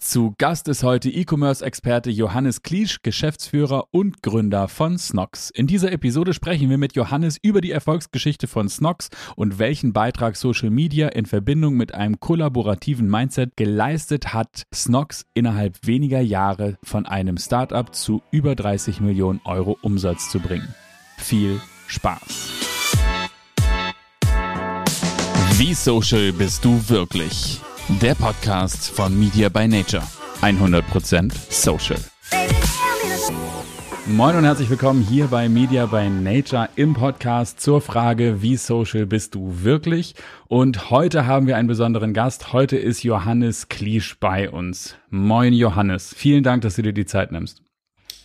Zu Gast ist heute E-Commerce-Experte Johannes Kliesch, Geschäftsführer und Gründer von Snox. In dieser Episode sprechen wir mit Johannes über die Erfolgsgeschichte von Snox und welchen Beitrag Social Media in Verbindung mit einem kollaborativen Mindset geleistet hat, Snox innerhalb weniger Jahre von einem Startup zu über 30 Millionen Euro Umsatz zu bringen. Viel Spaß! Wie social bist du wirklich? Der Podcast von Media by Nature. 100% social. Moin und herzlich willkommen hier bei Media by Nature im Podcast zur Frage, wie social bist du wirklich? Und heute haben wir einen besonderen Gast. Heute ist Johannes Kliesch bei uns. Moin Johannes, vielen Dank, dass du dir die Zeit nimmst.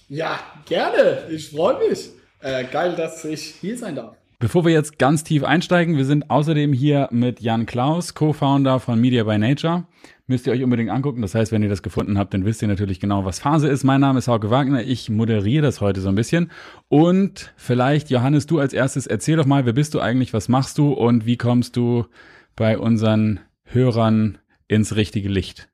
Ja, gerne. Ich freue mich. Äh, geil, dass ich hier sein darf. Bevor wir jetzt ganz tief einsteigen, wir sind außerdem hier mit Jan Klaus, Co-Founder von Media by Nature. Müsst ihr euch unbedingt angucken. Das heißt, wenn ihr das gefunden habt, dann wisst ihr natürlich genau, was Phase ist. Mein Name ist Hauke Wagner. Ich moderiere das heute so ein bisschen. Und vielleicht, Johannes, du als erstes, erzähl doch mal, wer bist du eigentlich, was machst du und wie kommst du bei unseren Hörern ins richtige Licht?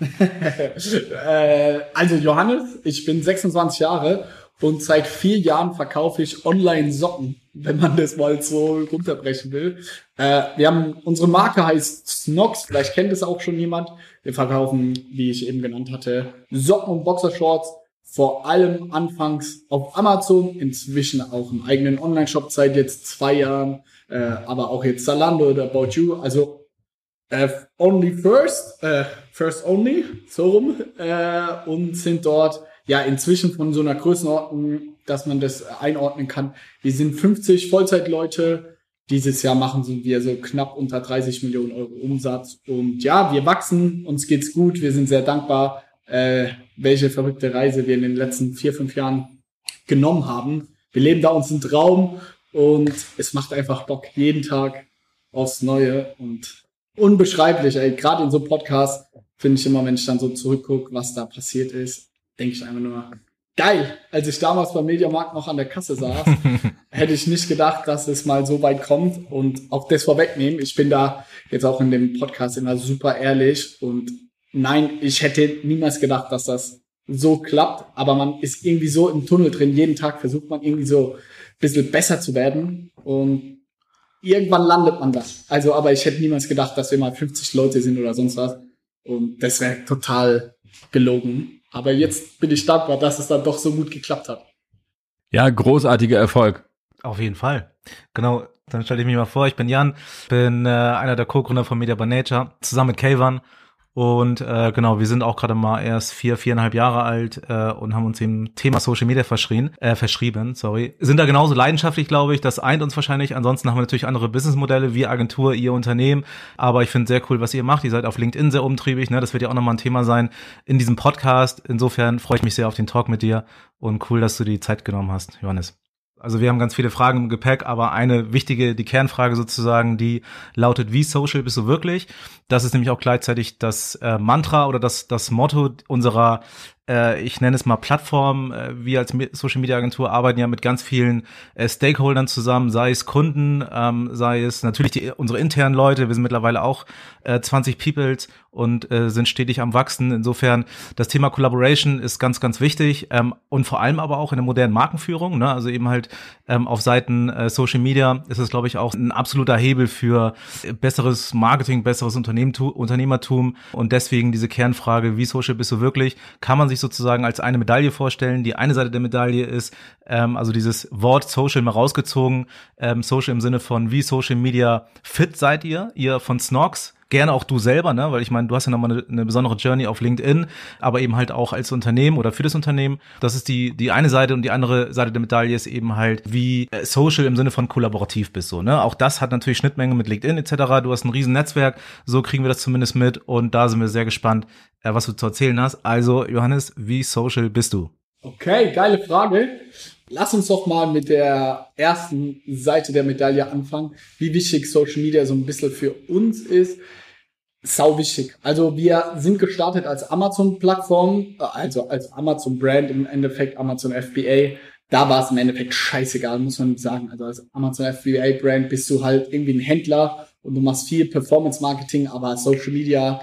äh, also Johannes, ich bin 26 Jahre und seit vier Jahren verkaufe ich online Socken, wenn man das mal so runterbrechen will. Äh, wir haben, unsere Marke heißt Snox, vielleicht kennt es auch schon jemand. Wir verkaufen, wie ich eben genannt hatte, Socken und Boxershorts. Vor allem anfangs auf Amazon, inzwischen auch im eigenen Online-Shop seit jetzt zwei Jahren, äh, aber auch jetzt Zalando oder About You. Also äh, only first, äh, first only, so rum, äh, und sind dort ja inzwischen von so einer Größenordnung, dass man das einordnen kann. Wir sind 50 Vollzeitleute. Dieses Jahr machen wir so knapp unter 30 Millionen Euro Umsatz. Und ja, wir wachsen, uns geht's gut, wir sind sehr dankbar, äh, welche verrückte Reise wir in den letzten vier, fünf Jahren genommen haben. Wir leben da uns einen Traum und es macht einfach Bock jeden Tag aufs Neue und unbeschreiblich. Gerade in so Podcasts finde ich immer, wenn ich dann so zurückgucke, was da passiert ist, denke ich einfach nur, geil. Als ich damals beim Mediamarkt noch an der Kasse saß, hätte ich nicht gedacht, dass es mal so weit kommt und auch das vorwegnehmen. Ich bin da jetzt auch in dem Podcast immer super ehrlich und nein, ich hätte niemals gedacht, dass das so klappt, aber man ist irgendwie so im Tunnel drin. Jeden Tag versucht man irgendwie so ein bisschen besser zu werden und irgendwann landet man da. Also, aber ich hätte niemals gedacht, dass wir mal 50 Leute sind oder sonst was. Und das wäre total gelogen. Aber jetzt bin ich dankbar, dass es dann doch so gut geklappt hat. Ja, großartiger Erfolg. Auf jeden Fall. Genau, dann stelle ich mich mal vor, ich bin Jan, bin äh, einer der Co-Gründer von Media by Nature, zusammen mit Kayvan und äh, genau, wir sind auch gerade mal erst vier, viereinhalb Jahre alt äh, und haben uns dem Thema Social Media verschrien, äh, verschrieben, sorry. Sind da genauso leidenschaftlich, glaube ich. Das eint uns wahrscheinlich. Ansonsten haben wir natürlich andere Businessmodelle, wie Agentur, ihr Unternehmen. Aber ich finde sehr cool, was ihr macht. Ihr seid auf LinkedIn sehr umtriebig. Ne? Das wird ja auch nochmal ein Thema sein in diesem Podcast. Insofern freue ich mich sehr auf den Talk mit dir und cool, dass du die Zeit genommen hast, Johannes. Also wir haben ganz viele Fragen im Gepäck, aber eine wichtige, die Kernfrage sozusagen, die lautet, wie social bist du wirklich? Das ist nämlich auch gleichzeitig das äh, Mantra oder das, das Motto unserer äh, ich nenne es mal Plattform. Äh, wir als Social Media Agentur arbeiten ja mit ganz vielen äh, Stakeholdern zusammen, sei es Kunden, ähm, sei es natürlich die, unsere internen Leute. Wir sind mittlerweile auch äh, 20 Peoples und äh, sind stetig am wachsen. Insofern das Thema Collaboration ist ganz, ganz wichtig ähm, und vor allem aber auch in der modernen Markenführung. Ne? Also eben halt ähm, auf Seiten äh, Social Media ist es, glaube ich, auch ein absoluter Hebel für besseres Marketing, besseres Unternehmertum und deswegen diese Kernfrage, wie social bist du wirklich? Kann man sich sozusagen als eine Medaille vorstellen. Die eine Seite der Medaille ist ähm, also dieses Wort Social mal rausgezogen. Ähm, Social im Sinne von wie Social Media fit seid ihr, ihr von Snox gerne auch du selber, ne? weil ich meine, du hast ja nochmal eine, eine besondere Journey auf LinkedIn, aber eben halt auch als Unternehmen oder für das Unternehmen. Das ist die, die eine Seite und die andere Seite der Medaille ist eben halt, wie äh, Social im Sinne von kollaborativ bist. So, ne? Auch das hat natürlich Schnittmenge mit LinkedIn etc. Du hast ein riesen Netzwerk, so kriegen wir das zumindest mit und da sind wir sehr gespannt, äh, was du zu erzählen hast. Also, Johannes, wie social bist du? Okay, geile Frage. Lass uns doch mal mit der ersten Seite der Medaille anfangen, wie wichtig Social Media so ein bisschen für uns ist sau wichtig. Also wir sind gestartet als Amazon-Plattform, also als Amazon-Brand im Endeffekt, Amazon FBA. Da war es im Endeffekt scheißegal, muss man sagen. Also als Amazon FBA-Brand bist du halt irgendwie ein Händler und du machst viel Performance-Marketing, aber Social Media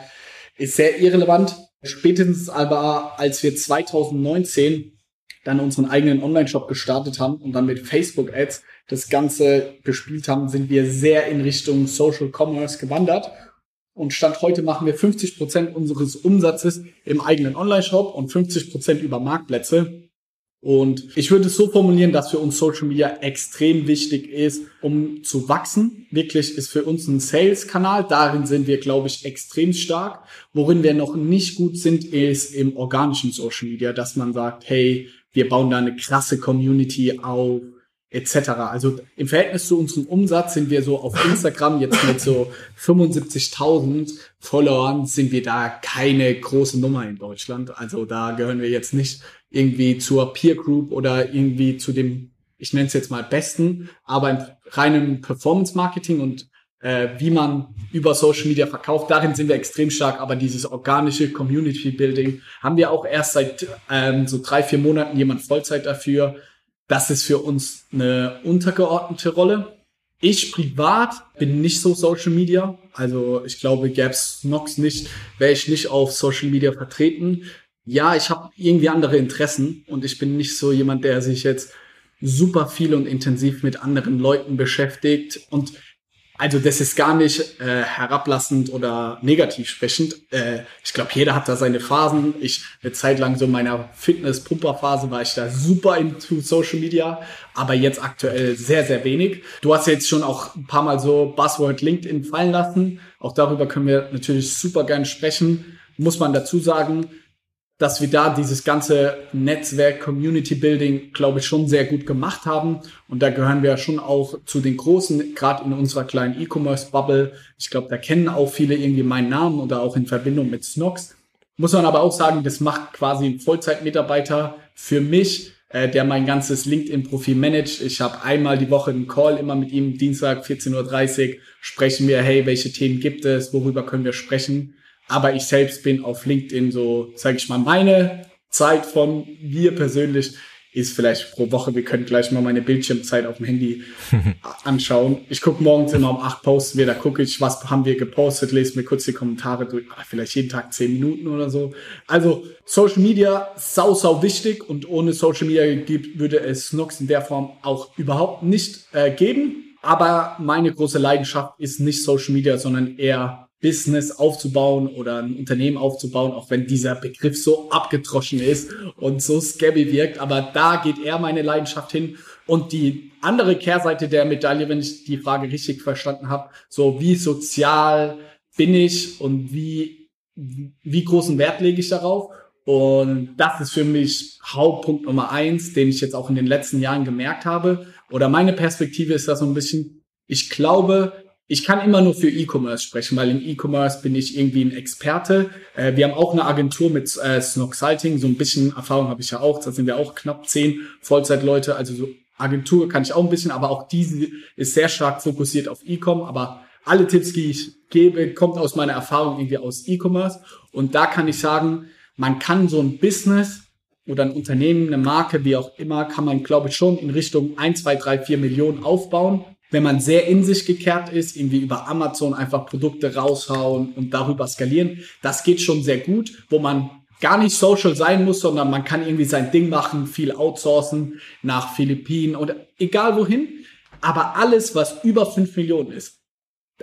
ist sehr irrelevant. Spätestens aber, als wir 2019 dann unseren eigenen Online-Shop gestartet haben und dann mit Facebook-Ads das Ganze bespielt haben, sind wir sehr in Richtung Social Commerce gewandert. Und Stand heute machen wir 50 Prozent unseres Umsatzes im eigenen Online-Shop und 50 Prozent über Marktplätze. Und ich würde es so formulieren, dass für uns Social Media extrem wichtig ist, um zu wachsen. Wirklich ist für uns ein Sales-Kanal. Darin sind wir, glaube ich, extrem stark. Worin wir noch nicht gut sind, ist im organischen Social Media, dass man sagt, hey, wir bauen da eine krasse Community auf, etc. Also im Verhältnis zu unserem Umsatz sind wir so auf Instagram jetzt mit so 75.000 Followern sind wir da keine große Nummer in Deutschland. Also da gehören wir jetzt nicht irgendwie zur Peer Group oder irgendwie zu dem, ich nenne es jetzt mal Besten, aber im reinen Performance Marketing und äh, wie man über Social Media verkauft, darin sind wir extrem stark, aber dieses organische Community Building haben wir auch erst seit ähm, so drei, vier Monaten jemand Vollzeit dafür. Das ist für uns eine untergeordnete Rolle. Ich privat bin nicht so Social Media. Also ich glaube, gäb's Nox nicht, wäre ich nicht auf Social Media vertreten ja, ich habe irgendwie andere Interessen und ich bin nicht so jemand, der sich jetzt super viel und intensiv mit anderen Leuten beschäftigt. Und also das ist gar nicht äh, herablassend oder negativ sprechend. Äh, ich glaube, jeder hat da seine Phasen. Ich eine Zeit lang so in meiner Fitness-Pumper-Phase war ich da super into Social Media, aber jetzt aktuell sehr, sehr wenig. Du hast jetzt schon auch ein paar Mal so Buzzword LinkedIn fallen lassen. Auch darüber können wir natürlich super gern sprechen. Muss man dazu sagen, dass wir da dieses ganze Netzwerk Community Building, glaube ich, schon sehr gut gemacht haben. Und da gehören wir schon auch zu den Großen, gerade in unserer kleinen E-Commerce-Bubble. Ich glaube, da kennen auch viele irgendwie meinen Namen oder auch in Verbindung mit Snox. Muss man aber auch sagen, das macht quasi ein Vollzeitmitarbeiter für mich, äh, der mein ganzes LinkedIn-Profil managt. Ich habe einmal die Woche einen Call immer mit ihm, Dienstag 14.30 Uhr, sprechen wir, hey, welche Themen gibt es, worüber können wir sprechen. Aber ich selbst bin auf LinkedIn so, sage ich mal, meine Zeit von mir persönlich ist vielleicht pro Woche, wir können gleich mal meine Bildschirmzeit auf dem Handy anschauen. Ich gucke morgens immer um acht posten wir, da gucke ich, was haben wir gepostet, lese mir kurz die Kommentare durch, ah, vielleicht jeden Tag zehn Minuten oder so. Also Social Media, sau, sau wichtig und ohne Social Media gibt, würde es Snox in der Form auch überhaupt nicht äh, geben. Aber meine große Leidenschaft ist nicht Social Media, sondern eher Business aufzubauen oder ein Unternehmen aufzubauen, auch wenn dieser Begriff so abgetroschen ist und so scabby wirkt. Aber da geht eher meine Leidenschaft hin. Und die andere Kehrseite der Medaille, wenn ich die Frage richtig verstanden habe, so wie sozial bin ich und wie, wie großen Wert lege ich darauf? Und das ist für mich Hauptpunkt Nummer eins, den ich jetzt auch in den letzten Jahren gemerkt habe. Oder meine Perspektive ist da so ein bisschen, ich glaube, ich kann immer nur für E-Commerce sprechen, weil im E-Commerce bin ich irgendwie ein Experte. Äh, wir haben auch eine Agentur mit äh, Snoxalting, so ein bisschen Erfahrung habe ich ja auch. Da sind wir auch knapp zehn Vollzeitleute. Also so Agentur kann ich auch ein bisschen, aber auch diese ist sehr stark fokussiert auf E-Com. Aber alle Tipps, die ich gebe, kommt aus meiner Erfahrung irgendwie aus E-Commerce. Und da kann ich sagen, man kann so ein Business oder ein Unternehmen, eine Marke, wie auch immer, kann man, glaube ich, schon in Richtung 1, 2, 3, 4 Millionen aufbauen wenn man sehr in sich gekehrt ist, irgendwie über Amazon einfach Produkte raushauen und darüber skalieren, das geht schon sehr gut, wo man gar nicht social sein muss, sondern man kann irgendwie sein Ding machen, viel outsourcen nach Philippinen oder egal wohin. Aber alles, was über fünf Millionen ist,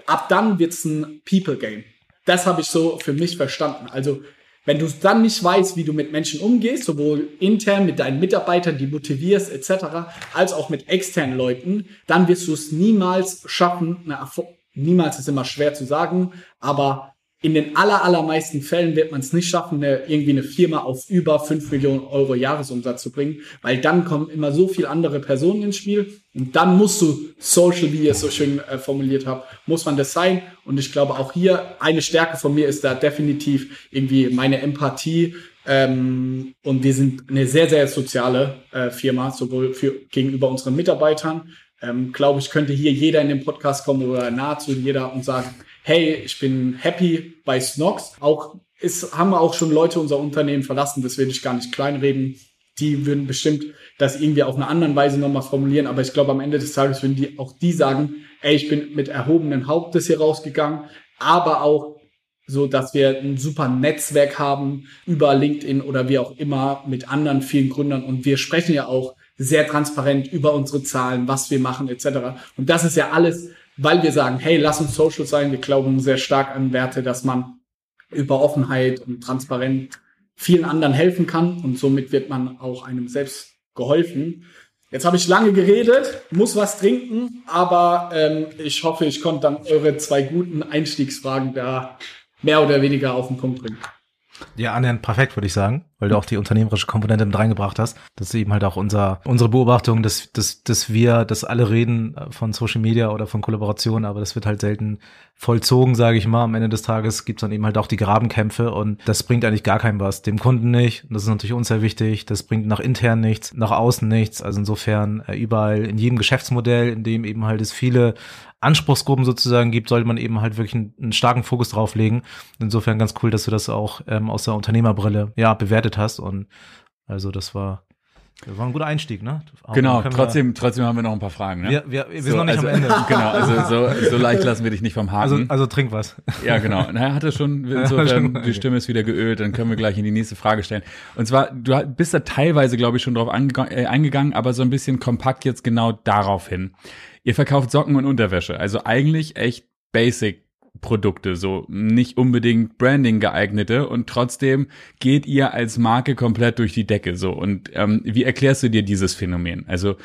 ab dann wird's ein People Game. Das habe ich so für mich verstanden. Also wenn du dann nicht weißt, wie du mit Menschen umgehst, sowohl intern mit deinen Mitarbeitern, die motivierst etc., als auch mit externen Leuten, dann wirst du es niemals schaffen. Na, niemals ist immer schwer zu sagen, aber in den aller, allermeisten Fällen wird man es nicht schaffen, eine, irgendwie eine Firma auf über fünf Millionen Euro Jahresumsatz zu bringen, weil dann kommen immer so viele andere Personen ins Spiel und dann musst du Social, wie ihr es so schön äh, formuliert habt, muss man das sein. Und ich glaube auch hier, eine Stärke von mir ist da definitiv irgendwie meine Empathie. Ähm, und wir sind eine sehr, sehr soziale äh, Firma, sowohl für, gegenüber unseren Mitarbeitern. Ähm, glaube ich, könnte hier jeder in den Podcast kommen oder nahezu jeder und sagen, hey, ich bin happy bei Snox. Auch es haben auch schon Leute unser Unternehmen verlassen, das will ich gar nicht kleinreden. Die würden bestimmt das irgendwie auf eine andere Weise nochmal formulieren, aber ich glaube, am Ende des Tages würden die auch die sagen, ey, ich bin mit erhobenen Hauptes hier rausgegangen, aber auch so dass wir ein super Netzwerk haben über LinkedIn oder wie auch immer mit anderen vielen Gründern und wir sprechen ja auch sehr transparent über unsere Zahlen, was wir machen etc. Und das ist ja alles, weil wir sagen, hey, lass uns Social sein. Wir glauben sehr stark an Werte, dass man über Offenheit und Transparenz vielen anderen helfen kann und somit wird man auch einem selbst geholfen. Jetzt habe ich lange geredet, muss was trinken, aber ähm, ich hoffe, ich konnte dann eure zwei guten Einstiegsfragen da mehr oder weniger auf den Punkt bringen. Ja, annähernd perfekt, würde ich sagen, weil du auch die unternehmerische Komponente mit reingebracht hast. Das ist eben halt auch unser, unsere Beobachtung, dass, dass, dass wir, dass alle reden äh, von Social Media oder von Kollaboration, aber das wird halt selten vollzogen, sage ich mal. Am Ende des Tages gibt's dann eben halt auch die Grabenkämpfe und das bringt eigentlich gar keinem was. Dem Kunden nicht, das ist natürlich uns sehr wichtig, das bringt nach intern nichts, nach außen nichts. Also insofern äh, überall in jedem Geschäftsmodell, in dem eben halt es viele Anspruchsgruppen sozusagen gibt, sollte man eben halt wirklich einen, einen starken Fokus drauflegen. Insofern ganz cool, dass du das auch ähm, aus der Unternehmerbrille ja bewertet hast und also das war das war ein guter Einstieg, ne? Aber genau, trotzdem, trotzdem haben wir noch ein paar Fragen, ne? Wir, wir, wir so, sind noch nicht also, am Ende. Genau, also so, so leicht lassen wir dich nicht vom Haken. Also, also trink was. Ja, genau. Na, hat er schon, insofern, die Stimme ist wieder geölt, dann können wir gleich in die nächste Frage stellen. Und zwar, du bist da teilweise, glaube ich, schon drauf äh, eingegangen, aber so ein bisschen kompakt jetzt genau darauf hin. Ihr verkauft Socken und Unterwäsche, also eigentlich echt basic Produkte, so nicht unbedingt Branding geeignete und trotzdem geht ihr als Marke komplett durch die Decke so. Und ähm, wie erklärst du dir dieses Phänomen? Also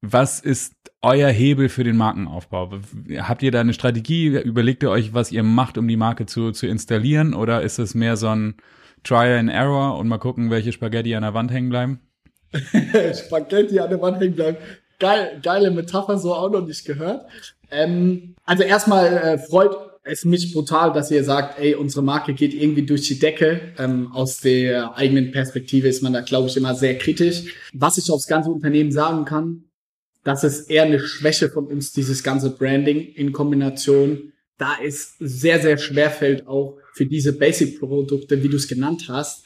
was ist euer Hebel für den Markenaufbau? Habt ihr da eine Strategie? Überlegt ihr euch, was ihr macht, um die Marke zu, zu installieren? Oder ist es mehr so ein Try and Error und mal gucken, welche Spaghetti an der Wand hängen bleiben? Spaghetti an der Wand hängen bleiben. Geil, geile Metapher, so auch noch nicht gehört. Ähm, also erstmal äh, freut es mich brutal, dass ihr sagt, ey, unsere Marke geht irgendwie durch die Decke. Ähm, aus der eigenen Perspektive ist man da, glaube ich, immer sehr kritisch. Was ich aufs ganze Unternehmen sagen kann, das ist eher eine Schwäche von uns, dieses ganze Branding in Kombination. Da es sehr, sehr schwer fällt, auch für diese Basic-Produkte, wie du es genannt hast,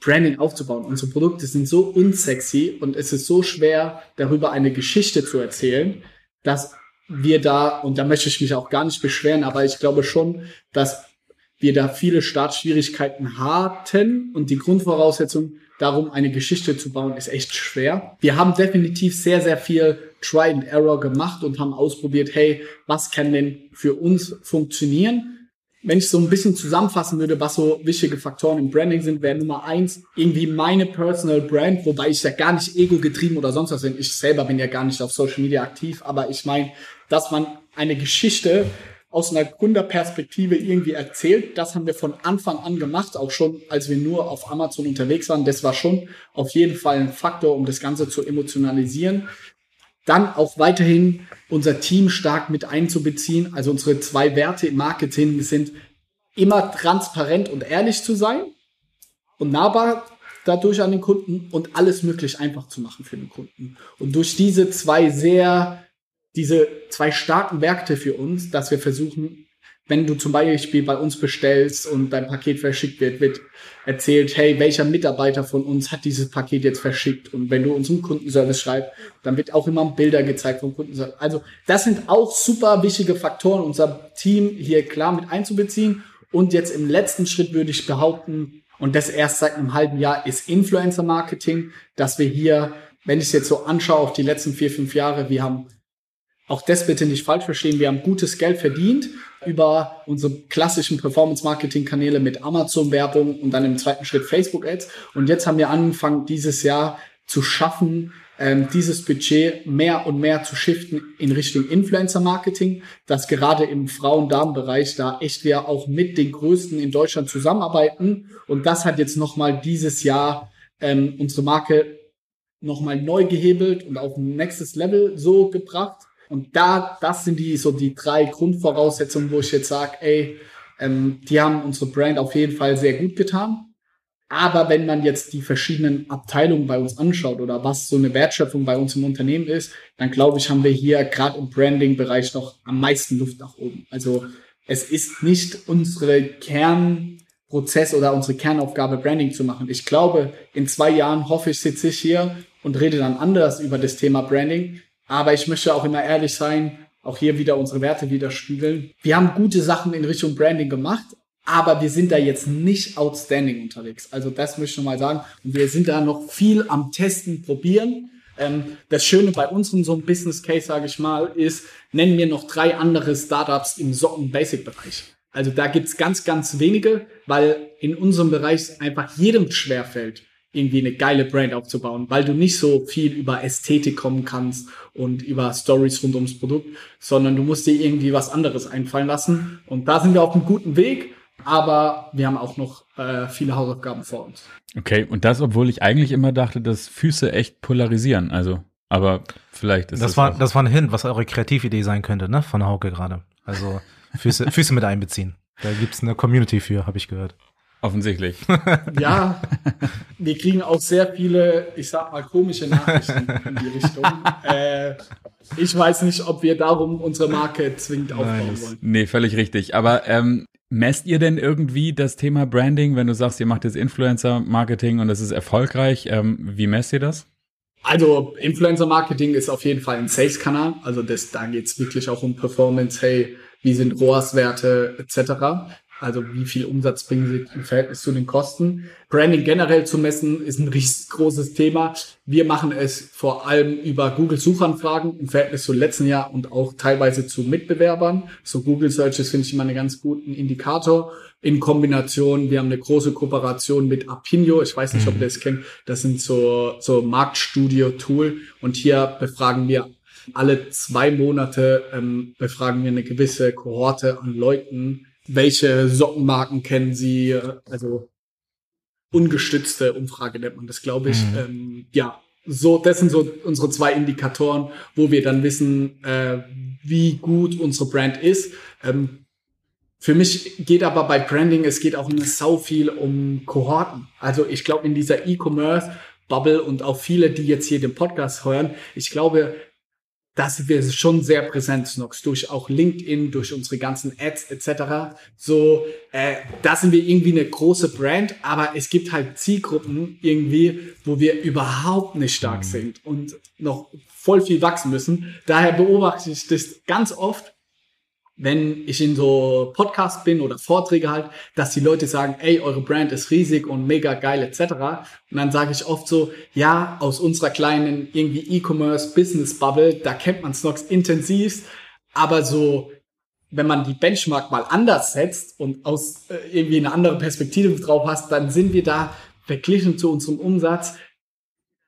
Branding aufzubauen. Unsere Produkte sind so unsexy und es ist so schwer, darüber eine Geschichte zu erzählen, dass wir da, und da möchte ich mich auch gar nicht beschweren, aber ich glaube schon, dass wir da viele Startschwierigkeiten hatten und die Grundvoraussetzung, darum eine Geschichte zu bauen, ist echt schwer. Wir haben definitiv sehr, sehr viel Try and Error gemacht und haben ausprobiert, hey, was kann denn für uns funktionieren? Wenn ich so ein bisschen zusammenfassen würde, was so wichtige Faktoren im Branding sind, wäre Nummer eins irgendwie meine Personal Brand, wobei ich ja gar nicht ego-getrieben oder sonst was bin. Ich selber bin ja gar nicht auf Social Media aktiv, aber ich meine, dass man eine Geschichte aus einer Gründerperspektive irgendwie erzählt. Das haben wir von Anfang an gemacht, auch schon als wir nur auf Amazon unterwegs waren. Das war schon auf jeden Fall ein Faktor, um das Ganze zu emotionalisieren. Dann auch weiterhin unser Team stark mit einzubeziehen. Also unsere zwei Werte im Marketing sind immer transparent und ehrlich zu sein und nahbar dadurch an den Kunden und alles möglich einfach zu machen für den Kunden. Und durch diese zwei sehr, diese zwei starken Werte für uns, dass wir versuchen, wenn du zum Beispiel bei uns bestellst und dein Paket verschickt wird, wird erzählt, hey, welcher Mitarbeiter von uns hat dieses Paket jetzt verschickt? Und wenn du unseren Kundenservice schreibst, dann wird auch immer Bilder gezeigt vom Kundenservice. Also das sind auch super wichtige Faktoren, unser Team hier klar mit einzubeziehen. Und jetzt im letzten Schritt würde ich behaupten, und das erst seit einem halben Jahr, ist Influencer Marketing, dass wir hier, wenn ich es jetzt so anschaue auf die letzten vier, fünf Jahre, wir haben auch das bitte nicht falsch verstehen. Wir haben gutes Geld verdient über unsere klassischen Performance-Marketing-Kanäle mit Amazon-Werbung und dann im zweiten Schritt Facebook-Ads. Und jetzt haben wir angefangen, dieses Jahr zu schaffen, ähm, dieses Budget mehr und mehr zu shiften in Richtung Influencer-Marketing, dass gerade im Frauen-Damen-Bereich da echt wir auch mit den Größten in Deutschland zusammenarbeiten. Und das hat jetzt nochmal dieses Jahr ähm, unsere Marke nochmal neu gehebelt und auf ein nächstes Level so gebracht. Und da, das sind die so die drei Grundvoraussetzungen, wo ich jetzt sage, ey, ähm, die haben unsere Brand auf jeden Fall sehr gut getan. Aber wenn man jetzt die verschiedenen Abteilungen bei uns anschaut oder was so eine Wertschöpfung bei uns im Unternehmen ist, dann glaube ich, haben wir hier gerade im Branding-Bereich noch am meisten Luft nach oben. Also es ist nicht unsere Kernprozess oder unsere Kernaufgabe, Branding zu machen. Ich glaube, in zwei Jahren hoffe ich, sitze ich hier und rede dann anders über das Thema Branding. Aber ich möchte auch immer ehrlich sein, auch hier wieder unsere Werte widerspiegeln. Wir haben gute Sachen in Richtung Branding gemacht, aber wir sind da jetzt nicht outstanding unterwegs. Also das möchte ich schon mal sagen. Und wir sind da noch viel am Testen, probieren. Ähm, das Schöne bei unserem so einem Business Case, sage ich mal, ist, nennen wir noch drei andere Startups im Socken-Basic-Bereich. Also da gibt's ganz, ganz wenige, weil in unserem Bereich einfach jedem schwerfällt, irgendwie eine geile Brand aufzubauen, weil du nicht so viel über Ästhetik kommen kannst und über Stories rund ums Produkt, sondern du musst dir irgendwie was anderes einfallen lassen. Und da sind wir auf einem guten Weg aber wir haben auch noch äh, viele Hausaufgaben vor uns. Okay, und das, obwohl ich eigentlich immer dachte, dass Füße echt polarisieren. Also, aber vielleicht ist das. Das war, auch. das war ein Hint, was eure Kreatividee sein könnte, ne? Von Hauke gerade. Also Füße, Füße mit einbeziehen. Da gibt's eine Community für, habe ich gehört. Offensichtlich. ja, wir kriegen auch sehr viele, ich sag mal, komische Nachrichten in die Richtung. Äh, ich weiß nicht, ob wir darum unsere Marke zwingend aufbauen Nein, wollen. Nee, völlig richtig. Aber ähm, Messt ihr denn irgendwie das Thema Branding, wenn du sagst, ihr macht jetzt Influencer-Marketing und das ist erfolgreich? Ähm, wie messt ihr das? Also Influencer-Marketing ist auf jeden Fall ein Sales-Kanal. Also das, da geht's wirklich auch um Performance. Hey, wie sind ROAS-Werte etc. Also wie viel Umsatz bringen sie im Verhältnis zu den Kosten. Branding generell zu messen ist ein riesengroßes Thema. Wir machen es vor allem über Google Suchanfragen im Verhältnis zu letzten Jahr und auch teilweise zu Mitbewerbern. So Google Searches finde ich immer einen ganz guten Indikator. In Kombination, wir haben eine große Kooperation mit Apinio. Ich weiß nicht, ob ihr das kennt. Das sind so, so Marktstudio-Tool. Und hier befragen wir alle zwei Monate, ähm, befragen wir eine gewisse Kohorte an Leuten, welche Sockenmarken kennen Sie? Also ungestützte Umfrage nennt man das, glaube ich. Mhm. Ähm, ja, so, das sind so unsere zwei Indikatoren, wo wir dann wissen, äh, wie gut unsere Brand ist. Ähm, für mich geht aber bei Branding, es geht auch immer sau viel um Kohorten. Also ich glaube, in dieser E-Commerce Bubble und auch viele, die jetzt hier den Podcast hören, ich glaube, da sind wir schon sehr präsent, Snox, durch auch LinkedIn, durch unsere ganzen Ads etc. So, äh, da sind wir irgendwie eine große Brand, aber es gibt halt Zielgruppen irgendwie, wo wir überhaupt nicht stark mhm. sind und noch voll viel wachsen müssen. Daher beobachte ich das ganz oft, wenn ich in so Podcasts bin oder Vorträge halt, dass die Leute sagen, ey, eure Brand ist riesig und mega geil etc. Und dann sage ich oft so, ja, aus unserer kleinen irgendwie E-Commerce Business Bubble, da kennt man Snox intensivst, aber so wenn man die Benchmark mal anders setzt und aus äh, irgendwie eine andere Perspektive drauf hast, dann sind wir da verglichen zu unserem Umsatz,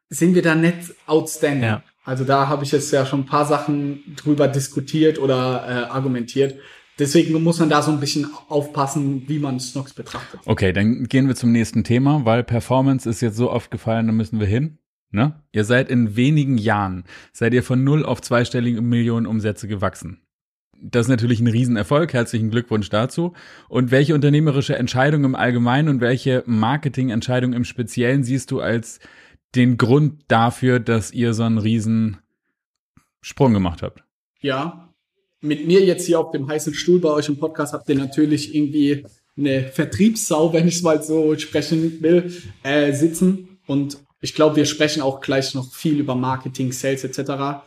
sind wir da nicht outstanding. Ja. Also da habe ich jetzt ja schon ein paar Sachen drüber diskutiert oder äh, argumentiert. Deswegen muss man da so ein bisschen aufpassen, wie man Snox betrachtet. Okay, dann gehen wir zum nächsten Thema, weil Performance ist jetzt so oft gefallen, da müssen wir hin. Ne? Ihr seid in wenigen Jahren, seid ihr von null auf zweistellige Millionen Umsätze gewachsen. Das ist natürlich ein Riesenerfolg. Herzlichen Glückwunsch dazu. Und welche unternehmerische Entscheidung im Allgemeinen und welche Marketingentscheidung im Speziellen siehst du als den Grund dafür, dass ihr so einen riesen Sprung gemacht habt. Ja, mit mir jetzt hier auf dem heißen Stuhl bei euch im Podcast habt ihr natürlich irgendwie eine Vertriebssau, wenn ich es mal so sprechen will, äh, sitzen. Und ich glaube, wir sprechen auch gleich noch viel über Marketing, Sales etc.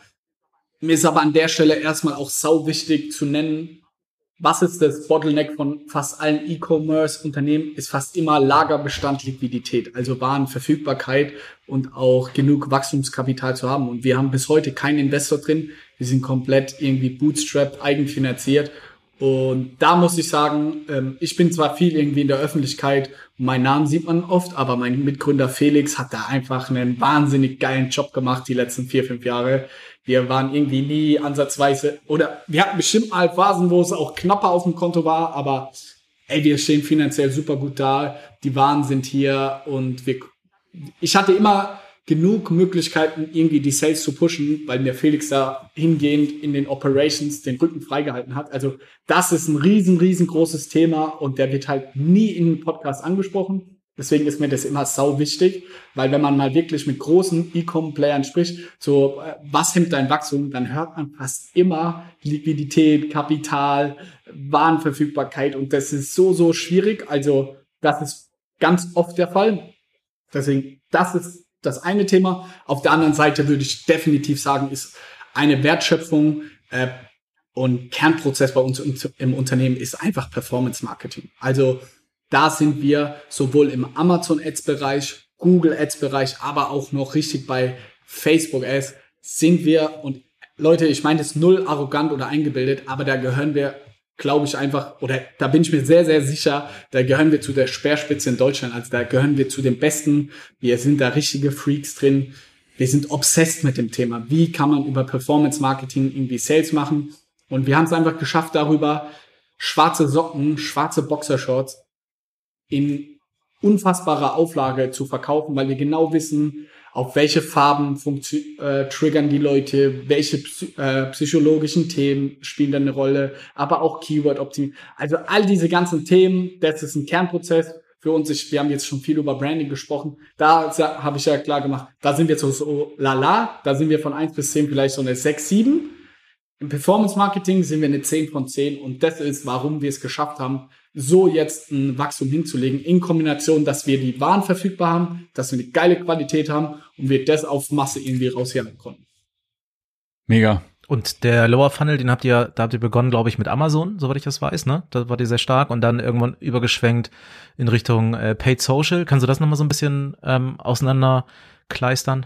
Mir ist aber an der Stelle erstmal auch sau wichtig zu nennen, was ist das Bottleneck von fast allen E-Commerce-Unternehmen? Ist fast immer Lagerbestand, Liquidität, also Warenverfügbarkeit und auch genug Wachstumskapital zu haben. Und wir haben bis heute keinen Investor drin. Wir sind komplett irgendwie bootstrap, eigenfinanziert. Und da muss ich sagen, ähm, ich bin zwar viel irgendwie in der Öffentlichkeit, mein Namen sieht man oft, aber mein Mitgründer Felix hat da einfach einen wahnsinnig geilen Job gemacht die letzten vier, fünf Jahre. Wir waren irgendwie nie ansatzweise, oder wir hatten bestimmt mal Phasen, wo es auch knapper auf dem Konto war, aber ey, wir stehen finanziell super gut da. Die Waren sind hier und wir, ich hatte immer genug Möglichkeiten, irgendwie die Sales zu pushen, weil mir Felix da hingehend in den Operations den Rücken freigehalten hat. Also das ist ein riesen, riesengroßes Thema und der wird halt nie in den Podcast angesprochen. Deswegen ist mir das immer sau wichtig, weil wenn man mal wirklich mit großen E-Com-Playern spricht, so äh, was hemmt dein Wachstum, dann hört man fast immer Liquidität, Kapital, Warenverfügbarkeit und das ist so, so schwierig. Also das ist ganz oft der Fall. Deswegen, das ist das eine Thema. Auf der anderen Seite würde ich definitiv sagen, ist eine Wertschöpfung äh, Und Kernprozess bei uns im, Unternehmen ist einfach Performance Marketing. Also da sind wir sowohl im Amazon Ads Bereich, Google Ads Bereich, aber auch noch richtig bei Facebook Ads sind wir und Leute, ich meine das null arrogant oder eingebildet, aber da gehören wir, glaube ich einfach, oder da bin ich mir sehr, sehr sicher, da gehören wir zu der Speerspitze in Deutschland. Also da gehören wir zu den Besten. Wir sind da richtige Freaks drin. Wir sind obsessed mit dem Thema. Wie kann man über Performance Marketing irgendwie Sales machen? Und wir haben es einfach geschafft, darüber schwarze Socken, schwarze Boxershorts in unfassbarer Auflage zu verkaufen, weil wir genau wissen, auf welche Farben äh, triggern die Leute, welche äh, psychologischen Themen spielen da eine Rolle, aber auch Keyword-Optimierung. Also all diese ganzen Themen, das ist ein Kernprozess für uns. Ich, wir haben jetzt schon viel über Branding gesprochen. Da habe ich ja klar gemacht, da sind wir so, so lala, da sind wir von eins bis zehn vielleicht so eine sechs sieben. Im Performance Marketing sind wir eine 10 von 10 und das ist, warum wir es geschafft haben, so jetzt ein Wachstum hinzulegen, in Kombination, dass wir die Waren verfügbar haben, dass wir eine geile Qualität haben und wir das auf Masse irgendwie rausjagen konnten. Mega. Und der Lower Funnel, den habt ihr, da habt ihr begonnen, glaube ich, mit Amazon, soweit ich das weiß, ne? Da war die sehr stark und dann irgendwann übergeschwenkt in Richtung äh, Paid Social. Kannst du das nochmal so ein bisschen ähm, auseinanderkleistern?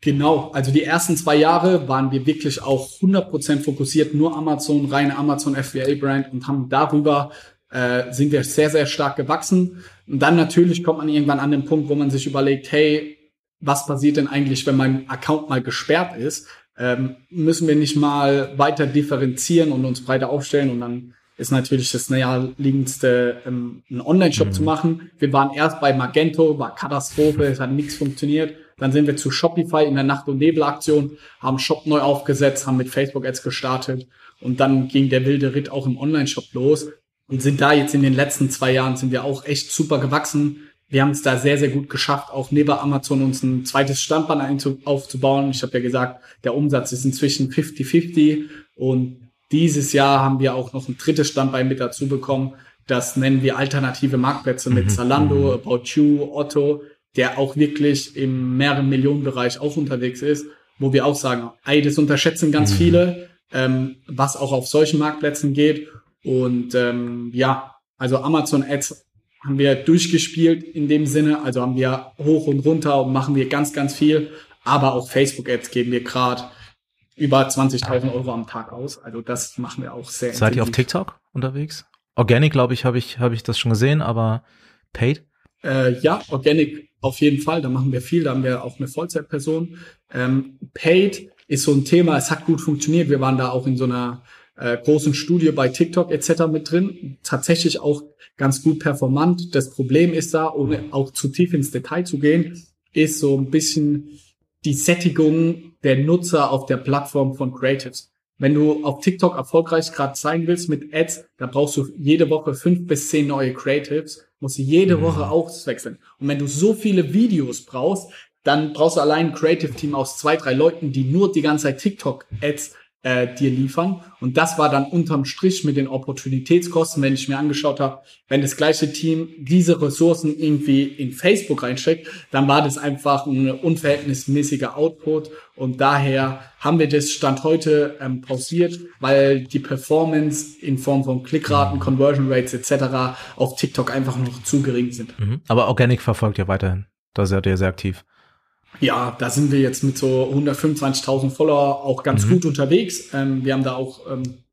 Genau, also die ersten zwei Jahre waren wir wirklich auch 100% fokussiert, nur Amazon, reine Amazon FBA-Brand und haben darüber äh, sind wir sehr, sehr stark gewachsen. Und dann natürlich kommt man irgendwann an den Punkt, wo man sich überlegt, hey, was passiert denn eigentlich, wenn mein Account mal gesperrt ist? Ähm, müssen wir nicht mal weiter differenzieren und uns breiter aufstellen? Und dann ist natürlich das naheliegendste, ähm, einen Online-Shop mhm. zu machen. Wir waren erst bei Magento, war Katastrophe, es hat nichts funktioniert. Dann sind wir zu Shopify in der Nacht- und Nebel-Aktion, haben Shop neu aufgesetzt, haben mit Facebook-Ads gestartet und dann ging der wilde Ritt auch im Online-Shop los und sind da jetzt in den letzten zwei Jahren sind wir auch echt super gewachsen. Wir haben es da sehr, sehr gut geschafft, auch neben Amazon uns ein zweites Standbein aufzubauen. Ich habe ja gesagt, der Umsatz ist inzwischen 50-50 und dieses Jahr haben wir auch noch ein drittes Standbein mit dazu bekommen. Das nennen wir alternative Marktplätze mit mhm. Zalando, mhm. About You, Otto, der auch wirklich im mehreren Millionen Bereich auch unterwegs ist, wo wir auch sagen, ey, das unterschätzen ganz mhm. viele, ähm, was auch auf solchen Marktplätzen geht. Und ähm, ja, also Amazon Ads haben wir durchgespielt in dem Sinne, also haben wir hoch und runter und machen wir ganz, ganz viel. Aber auch Facebook Ads geben wir gerade über 20.000 Euro am Tag aus. Also das machen wir auch sehr. Seid intensiv. ihr auf TikTok unterwegs? Organic, glaube ich, habe ich, habe ich das schon gesehen, aber Paid? Äh, ja, Organic auf jeden Fall. Da machen wir viel. Da haben wir auch eine Vollzeitperson. Ähm, Paid ist so ein Thema. Es hat gut funktioniert. Wir waren da auch in so einer äh, großen Studie bei TikTok etc. mit drin. Tatsächlich auch ganz gut performant. Das Problem ist da, ohne auch zu tief ins Detail zu gehen, ist so ein bisschen die Sättigung der Nutzer auf der Plattform von Creatives. Wenn du auf TikTok erfolgreich gerade sein willst mit Ads, da brauchst du jede Woche fünf bis zehn neue Creatives, musst du jede mhm. Woche auswechseln. Und wenn du so viele Videos brauchst, dann brauchst du allein ein Creative Team aus zwei, drei Leuten, die nur die ganze Zeit TikTok-Ads äh, dir liefern. Und das war dann unterm Strich mit den Opportunitätskosten, wenn ich mir angeschaut habe, wenn das gleiche Team diese Ressourcen irgendwie in Facebook reinsteckt, dann war das einfach ein unverhältnismäßiger Output. Und daher haben wir das Stand heute ähm, pausiert, weil die Performance in Form von Klickraten. Conversion Rates etc. auf TikTok einfach noch zu gering sind. Mhm. Aber Organic verfolgt ja weiterhin. Da seid ihr sehr aktiv. Ja, da sind wir jetzt mit so 125.000 Follower auch ganz mhm. gut unterwegs. Ähm, wir haben da auch, ähm,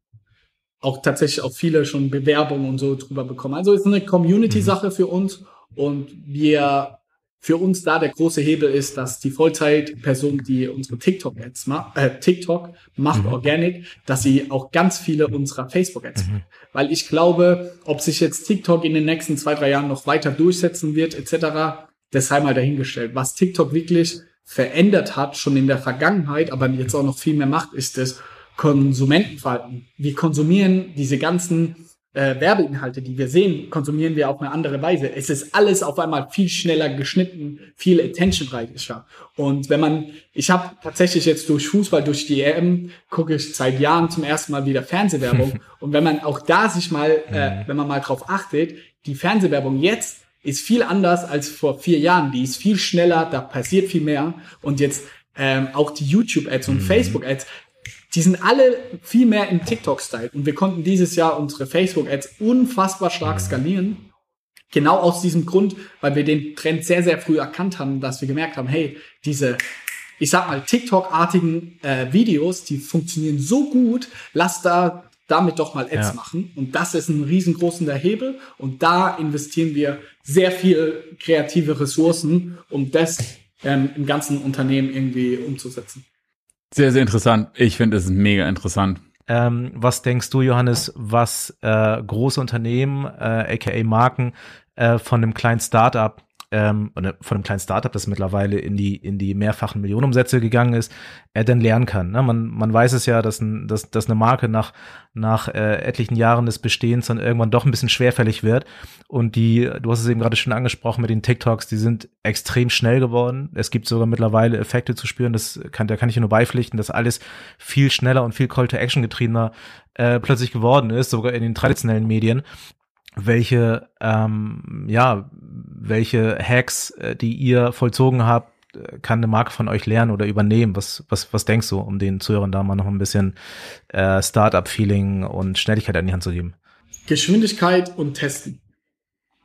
auch tatsächlich auch viele schon Bewerbungen und so drüber bekommen. Also ist eine Community-Sache mhm. für uns und wir für uns da der große Hebel ist, dass die Vollzeitperson, die unsere TikTok-Ads macht, äh, TikTok macht mhm. Organic, dass sie auch ganz viele unserer Facebook-Ads mhm. Weil ich glaube, ob sich jetzt TikTok in den nächsten zwei, drei Jahren noch weiter durchsetzen wird, etc., das sei mal dahingestellt. Was TikTok wirklich verändert hat, schon in der Vergangenheit, aber jetzt auch noch viel mehr macht, ist das Konsumentenverhalten. Wir konsumieren diese ganzen äh, Werbeinhalte, die wir sehen, konsumieren wir auf eine andere Weise. Es ist alles auf einmal viel schneller geschnitten, viel attentionreicher. Und wenn man, ich habe tatsächlich jetzt durch Fußball, durch die EM, gucke ich seit Jahren zum ersten Mal wieder Fernsehwerbung. Und wenn man auch da sich mal, äh, mhm. wenn man mal drauf achtet, die Fernsehwerbung jetzt ist viel anders als vor vier Jahren. Die ist viel schneller, da passiert viel mehr. Und jetzt ähm, auch die YouTube-Ads und mhm. Facebook-Ads. die sind alle viel mehr im TikTok-Style. Und wir konnten dieses Jahr unsere Facebook-Ads unfassbar stark skalieren. Genau aus diesem Grund, weil wir den Trend sehr, sehr früh erkannt haben, dass wir gemerkt haben, hey, diese, ich sag mal, TikTok-artigen äh, Videos, die funktionieren so gut, lass da damit doch mal Ads Ja. machen. Und das ist ein riesengroßer Hebel. Und da investieren wir sehr viel kreative Ressourcen, um das ähm, im ganzen Unternehmen irgendwie umzusetzen. Sehr, sehr interessant. Ich finde es mega interessant. Ähm, was denkst du, Johannes, was äh, große Unternehmen, äh, aka Marken, äh, von einem kleinen Startup, ähm, von einem kleinen Startup, das mittlerweile in die, in die mehrfachen Millionenumsätze gegangen ist, er denn lernen kann? Ne? Man, man weiß es ja, dass, ein, dass, dass eine Marke nach, nach äh, etlichen Jahren des Bestehens dann irgendwann doch ein bisschen schwerfällig wird. Und die, du hast es eben gerade schon angesprochen mit den TikToks, die sind extrem schnell geworden. Es gibt sogar mittlerweile Effekte zu spüren, das kann, da kann ich nur beipflichten, dass alles viel schneller und viel Call-to-Action getriebener äh, plötzlich geworden ist, sogar in den traditionellen Medien. Welche, ähm, ja, welche Hacks, äh, die ihr vollzogen habt, äh, kann eine Marke von euch lernen oder übernehmen? Was, was, was denkst du, um den Zuhörern da mal noch ein bisschen äh, Startup-Feeling und Schnelligkeit an die Hand zu geben? Geschwindigkeit und Testen.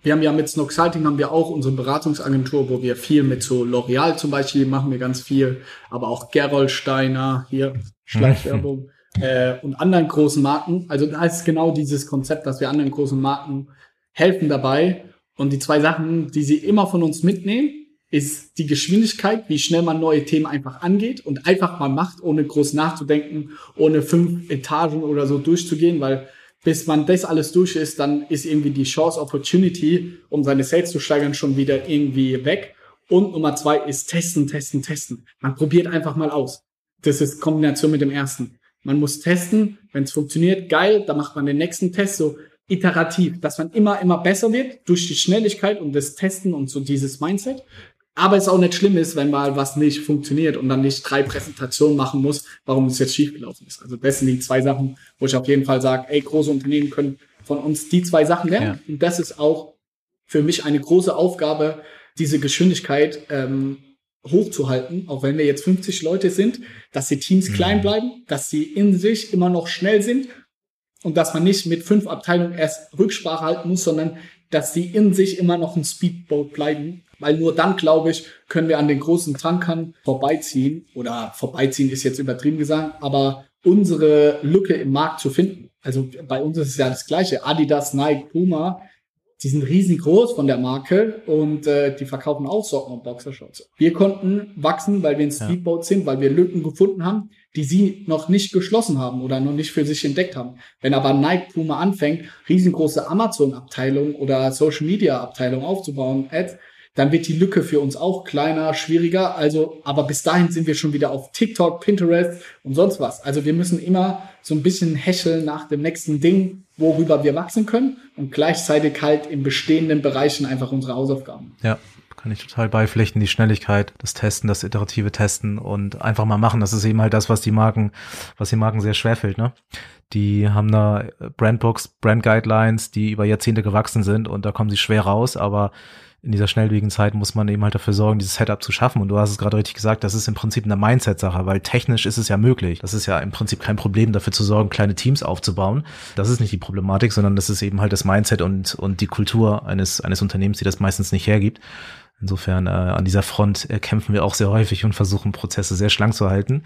Wir haben ja mit Snoxalting haben wir auch unsere Beratungsagentur, wo wir viel mit so L'Oreal zum Beispiel machen wir ganz viel, aber auch Gerolsteiner, hier Schleichwerbung äh, und anderen großen Marken. Also da ist genau dieses Konzept, dass wir anderen großen Marken helfen dabei. Und die zwei Sachen, die sie immer von uns mitnehmen, ist die Geschwindigkeit, wie schnell man neue Themen einfach angeht und einfach mal macht, ohne groß nachzudenken, ohne fünf Etagen oder so durchzugehen, weil bis man das alles durch ist, dann ist irgendwie die Chance, Opportunity, um seine Sales zu steigern, schon wieder irgendwie weg. Und Nummer zwei ist testen, testen, testen. Man probiert einfach mal aus. Das ist Kombination mit dem ersten. Man muss testen, wenn es funktioniert, geil, dann macht man den nächsten Test so iterativ, dass man immer, immer besser wird durch die Schnelligkeit und das Testen und so dieses Mindset. Aber es auch nicht schlimm ist, wenn mal was nicht funktioniert und dann nicht drei Präsentationen machen muss, warum es jetzt schiefgelaufen ist. Also das sind die zwei Sachen, wo ich auf jeden Fall sage, ey, große Unternehmen können von uns die zwei Sachen lernen. Und das ist auch für mich eine große Aufgabe, diese Geschwindigkeit ähm, hochzuhalten, auch wenn wir jetzt 50 Leute sind, dass die Teams klein bleiben, dass sie in sich immer noch schnell sind und dass man nicht mit fünf Abteilungen erst Rücksprache halten muss, sondern dass sie in sich immer noch ein Speedboat bleiben. Weil nur dann, glaube ich, können wir an den großen Tankern vorbeiziehen. Oder vorbeiziehen ist jetzt übertrieben gesagt, aber unsere Lücke im Markt zu finden. Also bei uns ist es ja das Gleiche. Adidas, Nike, Puma, die sind riesengroß von der Marke und äh, die verkaufen auch Socken und Boxershorts. Wir konnten wachsen, weil wir ein Speedboat sind, weil wir Lücken gefunden haben, die sie noch nicht geschlossen haben oder noch nicht für sich entdeckt haben. Wenn aber Nike Puma anfängt, riesengroße Amazon-Abteilung oder Social-Media-Abteilung aufzubauen, Ads, dann wird die Lücke für uns auch kleiner, schwieriger. Also, aber bis dahin sind wir schon wieder auf TikTok, Pinterest und sonst was. Also wir müssen immer so ein bisschen hecheln nach dem nächsten Ding, worüber wir wachsen können und gleichzeitig halt in bestehenden Bereichen einfach unsere Hausaufgaben. Ja, kann ich total beipflichten. Die Schnelligkeit, das Testen, das iterative Testen und einfach mal machen. Das ist eben halt das, was die Marken, was die Marken sehr schwer fällt, ne? Die haben da Brandbooks, Brand Guidelines, die über Jahrzehnte gewachsen sind und da kommen sie schwer raus, aber in dieser schnelllebigen Zeit muss man eben halt dafür sorgen, dieses Setup zu schaffen. Und du hast es gerade richtig gesagt, das ist im Prinzip eine Mindset-Sache, weil technisch ist es ja möglich. Das ist ja im Prinzip kein Problem, dafür zu sorgen, kleine Teams aufzubauen. Das ist nicht die Problematik, sondern das ist eben halt das Mindset und, und die Kultur eines, eines Unternehmens, die das meistens nicht hergibt. Insofern äh, an dieser Front äh, kämpfen wir auch sehr häufig und versuchen Prozesse sehr schlank zu halten.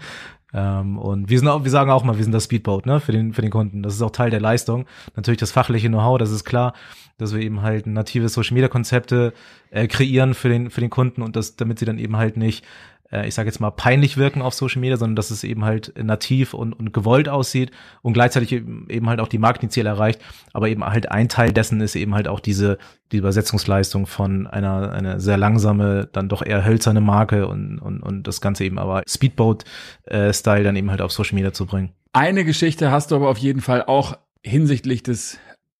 Ähm, und wir sind auch, wir sagen auch mal, wir sind das Speedboat, ne, für den, für den Kunden. Das ist auch Teil der Leistung. Natürlich das fachliche Know-how, das ist klar, dass wir eben halt native Social Media Konzepte äh, kreieren für den, für den Kunden und das, damit sie dann eben halt nicht äh, ich sage jetzt mal, peinlich wirken auf Social Media, sondern dass es eben halt nativ und, und gewollt aussieht und gleichzeitig eben, halt auch die Marketingziele erreicht. Aber eben halt ein Teil dessen ist eben halt auch diese die Übersetzungsleistung von einer eine sehr langsame, dann doch eher hölzerne Marke und, und, und das Ganze eben aber Speedboat-Style dann eben halt auf Social Media zu bringen. Eine Geschichte hast du aber auf jeden Fall auch hinsichtlich des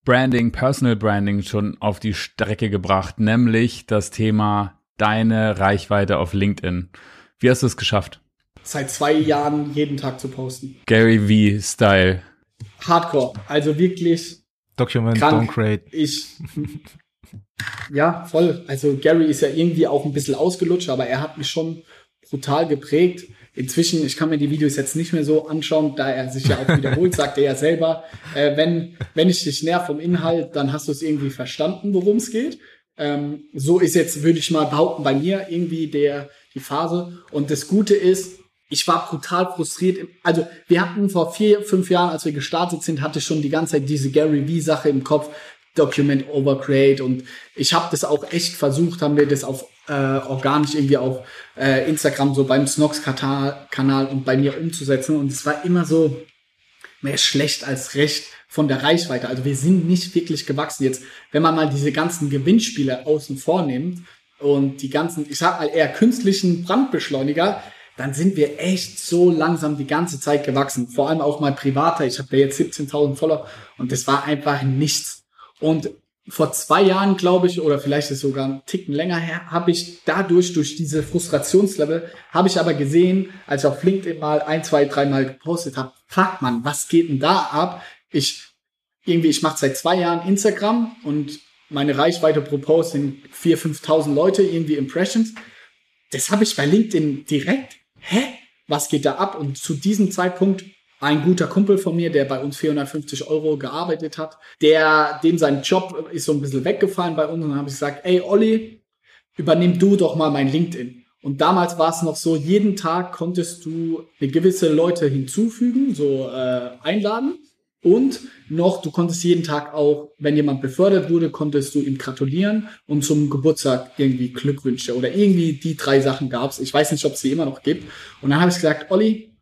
Branding, Personal Branding schon auf die Strecke gebracht, nämlich das Thema deine Reichweite auf LinkedIn. Wie hast du es geschafft? Seit zwei Jahren jeden Tag zu posten. Gary V-Style. Hardcore. Also wirklich Document, Krank. don't create. Ich. Ja, voll. Also Gary ist ja irgendwie auch ein bisschen ausgelutscht, aber er hat mich schon brutal geprägt. Inzwischen, ich kann mir die Videos jetzt nicht mehr so anschauen, da er sich ja auch wiederholt, sagt er ja selber, äh, wenn, wenn ich dich nerv vom Inhalt, dann hast du es irgendwie verstanden, worum es geht. Ähm, so ist jetzt, würde ich mal behaupten, bei mir irgendwie der, die Phase. Und das Gute ist, ich war brutal frustriert. Also wir hatten vor vier, fünf Jahren, als wir gestartet sind, hatte ich schon die ganze Zeit diese Gary Vee-Sache im Kopf, Document over Create. Und ich habe das auch echt versucht, haben wir das auf äh, organisch irgendwie auf äh, Instagram so beim Snox-Kanal und bei mir umzusetzen. Und es war immer so mehr schlecht als recht von der Reichweite. Also wir sind nicht wirklich gewachsen. Jetzt, wenn man mal diese ganzen Gewinnspiele außen vornimmt und die ganzen, ich sag mal eher künstlichen Brandbeschleuniger, dann sind wir echt so langsam die ganze Zeit gewachsen. Vor allem auch mal privater. Ich habe da jetzt 17.000 Follower und das war einfach nichts. Und vor zwei Jahren, glaube ich, oder vielleicht ist sogar ein Ticken länger her, habe ich dadurch, durch diese Frustrationslevel, habe ich aber gesehen, als ich auf LinkedIn mal ein, zwei, dreimal gepostet habe, fuck man, was geht denn da ab? Ich irgendwie, ich mache seit zwei Jahren Instagram und meine Reichweite pro Post sind 4.000, 5.000 Leute, irgendwie Impressions. Das habe ich bei LinkedIn direkt. Hä? Was geht da ab? Und zu diesem Zeitpunkt ein guter Kumpel von mir, der bei uns 450 Euro gearbeitet hat, der, dem sein Job ist so ein bisschen weggefallen bei uns und dann habe ich gesagt, ey Olli, übernimm du doch mal mein LinkedIn. Und damals war es noch so, jeden Tag konntest du eine gewisse Leute hinzufügen, so äh, einladen. Und noch, du konntest jeden Tag auch, wenn jemand befördert wurde, konntest du ihm gratulieren und zum Geburtstag irgendwie Glückwünsche oder irgendwie die drei Sachen gab's. Ich weiß nicht, ob es sie immer noch gibt. Und dann habe ich gesagt, Olli,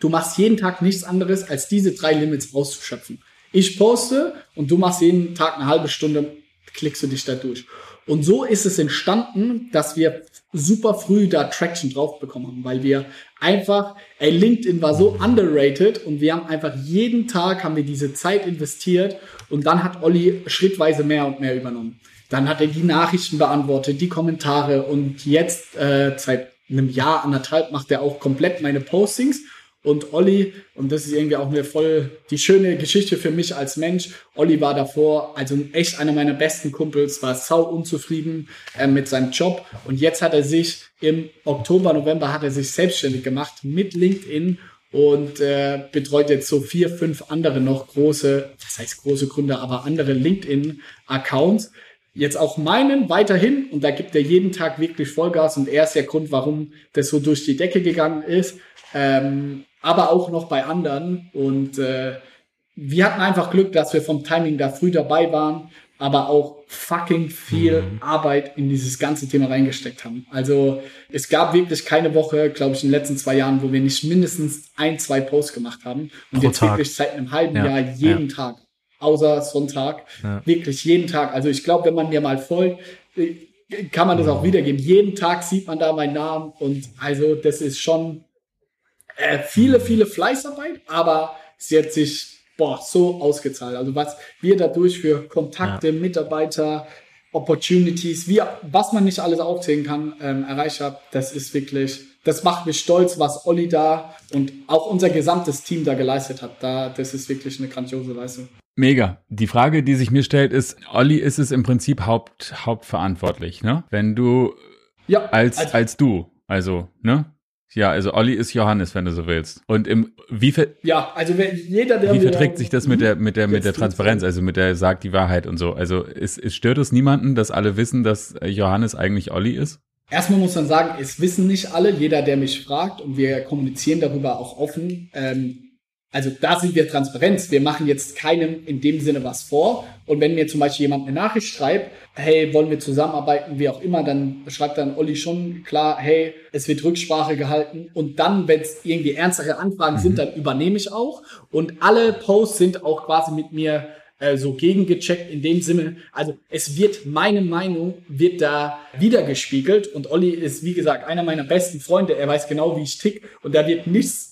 du machst jeden Tag nichts anderes, als diese drei Limits auszuschöpfen. Ich poste und du machst jeden Tag eine halbe Stunde, klickst du dich da durch. Und so ist es entstanden, dass wir super früh da Traction drauf bekommen haben, weil wir einfach, ey, LinkedIn war so underrated und wir haben einfach jeden Tag haben wir diese Zeit investiert und dann hat Olli schrittweise mehr und mehr übernommen. Dann hat er die Nachrichten beantwortet, die Kommentare und jetzt äh, seit einem Jahr, anderthalb macht er auch komplett meine Postings und Olli, und das ist irgendwie auch mir voll die schöne Geschichte für mich als Mensch, Olli war davor, also echt einer meiner besten Kumpels, war sau unzufrieden äh, mit seinem Job. Und jetzt hat er sich im Oktober, November hat er sich selbstständig gemacht mit LinkedIn und äh, betreut jetzt so vier, fünf andere noch große, das heißt große Gründer, aber andere LinkedIn-Accounts. Jetzt auch meinen weiterhin und da gibt er jeden Tag wirklich Vollgas und er ist der Grund, warum das so durch die Decke gegangen ist. Ähm, aber auch noch bei anderen. Und äh, wir hatten einfach Glück, dass wir vom Timing da früh dabei waren, aber auch fucking viel mhm. Arbeit in dieses ganze Thema reingesteckt haben. Also es gab wirklich keine Woche, glaube ich, in den letzten zwei Jahren, wo wir nicht mindestens ein, zwei Posts gemacht haben. Und Pro jetzt Tag. wirklich seit einem halben ja. Jahr jeden ja. Tag. Außer Sonntag. Ja. Wirklich jeden Tag. Also ich glaube, wenn man mir mal folgt, äh, kann man das auch wiedergeben. Jeden Tag sieht man da meinen Namen und also das ist schon äh, viele, viele Fleißarbeit, aber sie hat sich boah, so ausgezahlt. Also was wir dadurch für Kontakte, ja. Mitarbeiter, Opportunities, wie, was man nicht alles aufzählen kann, ähm, erreicht hat, das ist wirklich, das macht mich stolz, was Olli da und auch unser gesamtes Team da geleistet hat. Da, das ist wirklich eine grandiose Leistung. Mega. Die Frage, die sich mir stellt, ist, Olli ist es im Prinzip Haupt, hauptverantwortlich, ne? Wenn du ja, als, als, als du, also, ne? Ja, also Olli ist Johannes, wenn du so willst. Und im wie ver Ja, also wenn jeder der Wie verträgt sich das mit der mit der mit der Transparenz, also mit der sagt die Wahrheit und so. Also ist, ist stört es niemanden, dass alle wissen, dass Johannes eigentlich Olli ist? Erstmal muss man sagen, es wissen nicht alle, jeder, der mich fragt und wir kommunizieren darüber auch offen. Ähm, also da sind wir Transparenz. Wir machen jetzt keinem in dem Sinne was vor. Und wenn mir zum Beispiel jemand eine Nachricht schreibt, hey, wollen wir zusammenarbeiten, wie auch immer, dann schreibt dann Olli schon klar, hey, es wird Rücksprache gehalten. Und dann, wenn es irgendwie ernstere Anfragen mhm. sind, dann übernehme ich auch. Und alle Posts sind auch quasi mit mir äh, so gegengecheckt in dem Sinne. Also es wird meine Meinung wird da wiedergespiegelt und Olli ist wie gesagt einer meiner besten Freunde. Er weiß genau, wie ich tick und da wird nichts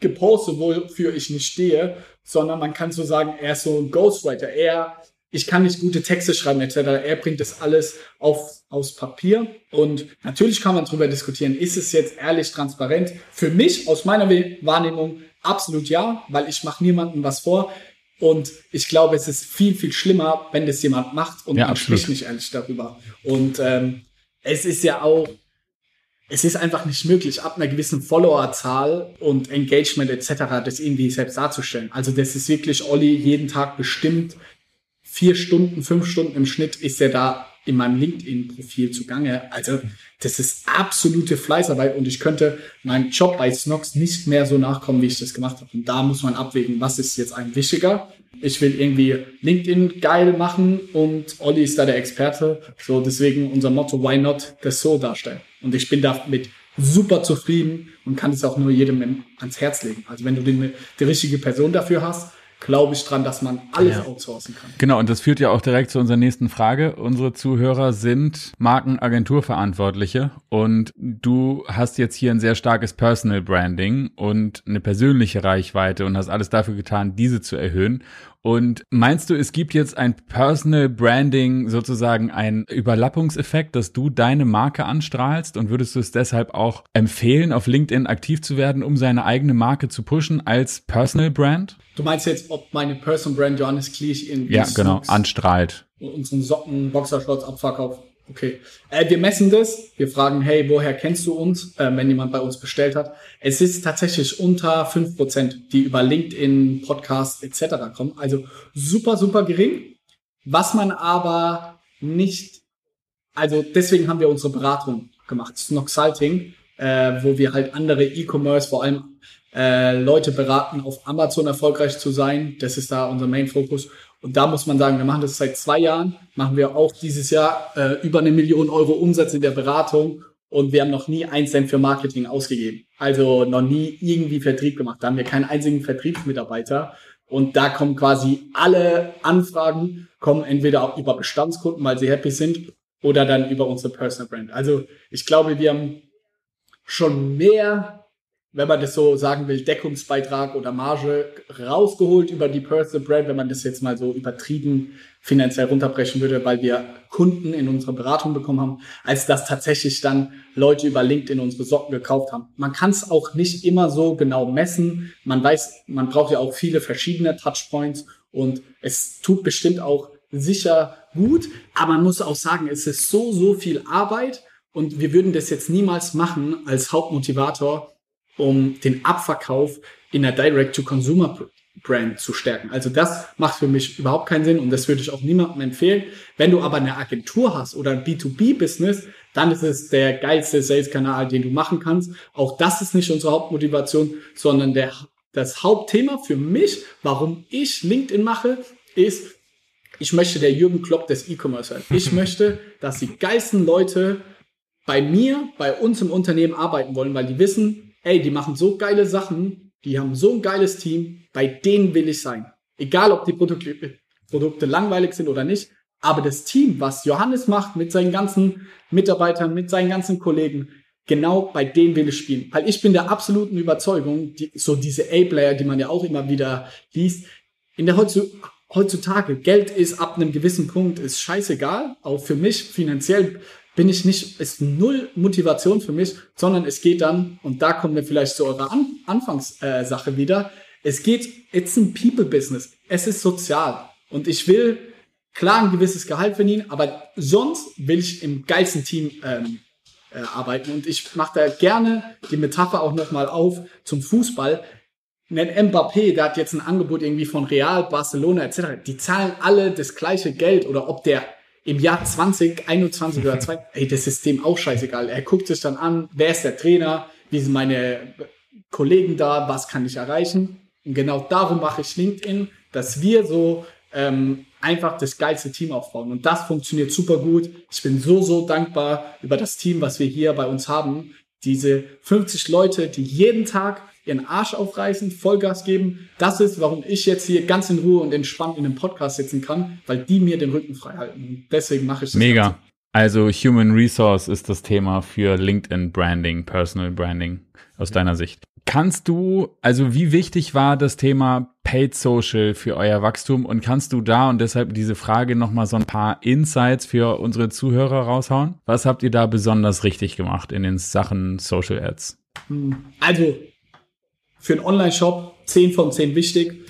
gepostet, wofür ich nicht stehe, sondern man kann so sagen, er ist so ein Ghostwriter. Er, ich kann nicht gute Texte schreiben etc. Er bringt das alles auf, aufs Papier. Und natürlich kann man darüber diskutieren, ist es jetzt ehrlich, transparent? Für mich, aus meiner Wahrnehmung, absolut ja, weil ich mache niemandem was vor. Und ich glaube, es ist viel, viel schlimmer, wenn das jemand macht und ja, man absolut. spricht nicht ehrlich darüber. Und ähm, es ist ja auch, es ist einfach nicht möglich, ab einer gewissen Followerzahl und Engagement etc. das irgendwie selbst darzustellen. Also das ist wirklich Olli jeden Tag bestimmt. Vier Stunden, fünf Stunden im Schnitt ist er da in meinem LinkedIn-Profil zugange. Also das ist absolute Fleißarbeit und ich könnte meinem Job bei Snox nicht mehr so nachkommen, wie ich das gemacht habe. Und da muss man abwägen, was ist jetzt eigentlich wichtiger. Ich will irgendwie LinkedIn geil machen und Olli ist da der Experte. So deswegen unser Motto, why not, das so darstellen. Und ich bin damit super zufrieden und kann es auch nur jedem ans Herz legen. Also wenn du die, die richtige Person dafür hast, glaube ich dran, dass man alles ja. outsourcen kann. Genau, und das führt ja auch direkt zu unserer nächsten Frage. Unsere Zuhörer sind Markenagenturverantwortliche und du hast jetzt hier ein sehr starkes Personal Branding und eine persönliche Reichweite und hast alles dafür getan, diese zu erhöhen. Und meinst du, es gibt jetzt ein Personal Branding, sozusagen ein Überlappungseffekt, dass du deine Marke anstrahlst und würdest du es deshalb auch empfehlen, auf LinkedIn aktiv zu werden, um seine eigene Marke zu pushen als Personal Brand? Du meinst jetzt, ob meine Personal Brand Johannes Kliech in ja, genau, anstrahlt. Unseren Socken, Boxershorts abverkauft. Okay. Äh, wir messen das. Wir fragen, hey, woher kennst du uns, äh, wenn jemand bei uns bestellt hat. Es ist tatsächlich unter fünf Prozent, die über LinkedIn, Podcast etc. kommen. Also super, super gering. Was man aber nicht, also deswegen haben wir unsere Beratung gemacht, Snoxalting, äh, wo wir halt andere E-Commerce, vor allem äh, Leute beraten, auf Amazon erfolgreich zu sein. Das ist da unser Main-Fokus. Und da muss man sagen, wir machen das seit zwei Jahren, machen wir auch dieses Jahr äh, über eine Million Euro Umsatz in der Beratung und wir haben noch nie ein Cent für Marketing ausgegeben. Also noch nie irgendwie Vertrieb gemacht. Da haben wir keinen einzigen Vertriebsmitarbeiter. Und da kommen quasi alle Anfragen, kommen entweder auch über Bestandskunden, weil sie happy sind, oder dann über unsere Personal Brand. Also ich glaube, wir haben schon mehr wenn man das so sagen will, Deckungsbeitrag oder Marge rausgeholt über die Personal Brand, wenn man das jetzt mal so übertrieben finanziell runterbrechen würde, weil wir Kunden in unserer Beratung bekommen haben, als dass tatsächlich dann Leute über LinkedIn unsere Socken gekauft haben. Man kann es auch nicht immer so genau messen. Man weiß, man braucht ja auch viele verschiedene Touchpoints und es tut bestimmt auch sicher gut, aber man muss auch sagen, es ist so, so viel Arbeit und wir würden das jetzt niemals machen als Hauptmotivator, um den Abverkauf in der Direct-to-Consumer-Brand zu stärken. Also das macht für mich überhaupt keinen Sinn und das würde ich auch niemandem empfehlen. Wenn du aber eine Agentur hast oder ein B2B-Business, dann ist es der geilste Sales-Kanal, den du machen kannst. Auch das ist nicht unsere Hauptmotivation, sondern der, das Hauptthema für mich, warum ich LinkedIn mache, ist, ich möchte der Jürgen Klopp des E-Commerce sein. Ich möchte, dass die geilsten Leute bei mir, bei uns im Unternehmen arbeiten wollen, weil die wissen, ey, die machen so geile Sachen, die haben so ein geiles Team, bei denen will ich sein. Egal, ob die Produkte, Produkte langweilig sind oder nicht, aber das Team, was Johannes macht mit seinen ganzen Mitarbeitern, mit seinen ganzen Kollegen, genau bei denen will ich spielen. Weil ich bin der absoluten Überzeugung, die, so diese A-Player, die man ja auch immer wieder liest, in der heutzutage, Geld ist ab einem gewissen Punkt, ist scheißegal, auch für mich finanziell bin ich nicht, ist null Motivation für mich, sondern es geht dann, und da kommen wir vielleicht zu eurer An Anfangssache äh, wieder, es geht, it's ein People-Business. Es ist sozial. Und ich will klar ein gewisses Gehalt verdienen, aber sonst will ich im geilsten Team ähm, äh, arbeiten. Und ich mache da gerne die Metapher auch nochmal auf zum Fußball. Ein Mbappé, der hat jetzt ein Angebot irgendwie von Real, Barcelona etc. Die zahlen alle das gleiche Geld oder ob der im Jahr 2021 oder 2, ey, das ist dem auch scheißegal. Er guckt sich dann an, wer ist der Trainer, wie sind meine Kollegen da, was kann ich erreichen. Und genau darum mache ich LinkedIn, dass wir so ähm, einfach das geilste Team aufbauen. Und das funktioniert super gut. Ich bin so, so dankbar über das Team, was wir hier bei uns haben. Diese 50 Leute, die jeden Tag ihren Arsch aufreißen, Vollgas geben. Das ist, warum ich jetzt hier ganz in Ruhe und entspannt in einem Podcast sitzen kann, weil die mir den Rücken frei halten. Und deswegen mache ich das. Mega. Ganze. Also Human Resource ist das Thema für LinkedIn Branding, Personal Branding aus deiner Sicht. Kannst du, also wie wichtig war das Thema Paid Social für euer Wachstum und kannst du da und deshalb diese Frage nochmal so ein paar Insights für unsere Zuhörer raushauen? Was habt ihr da besonders richtig gemacht in den Sachen Social Ads? Hm. Also für einen Online-Shop 10 von 10 wichtig.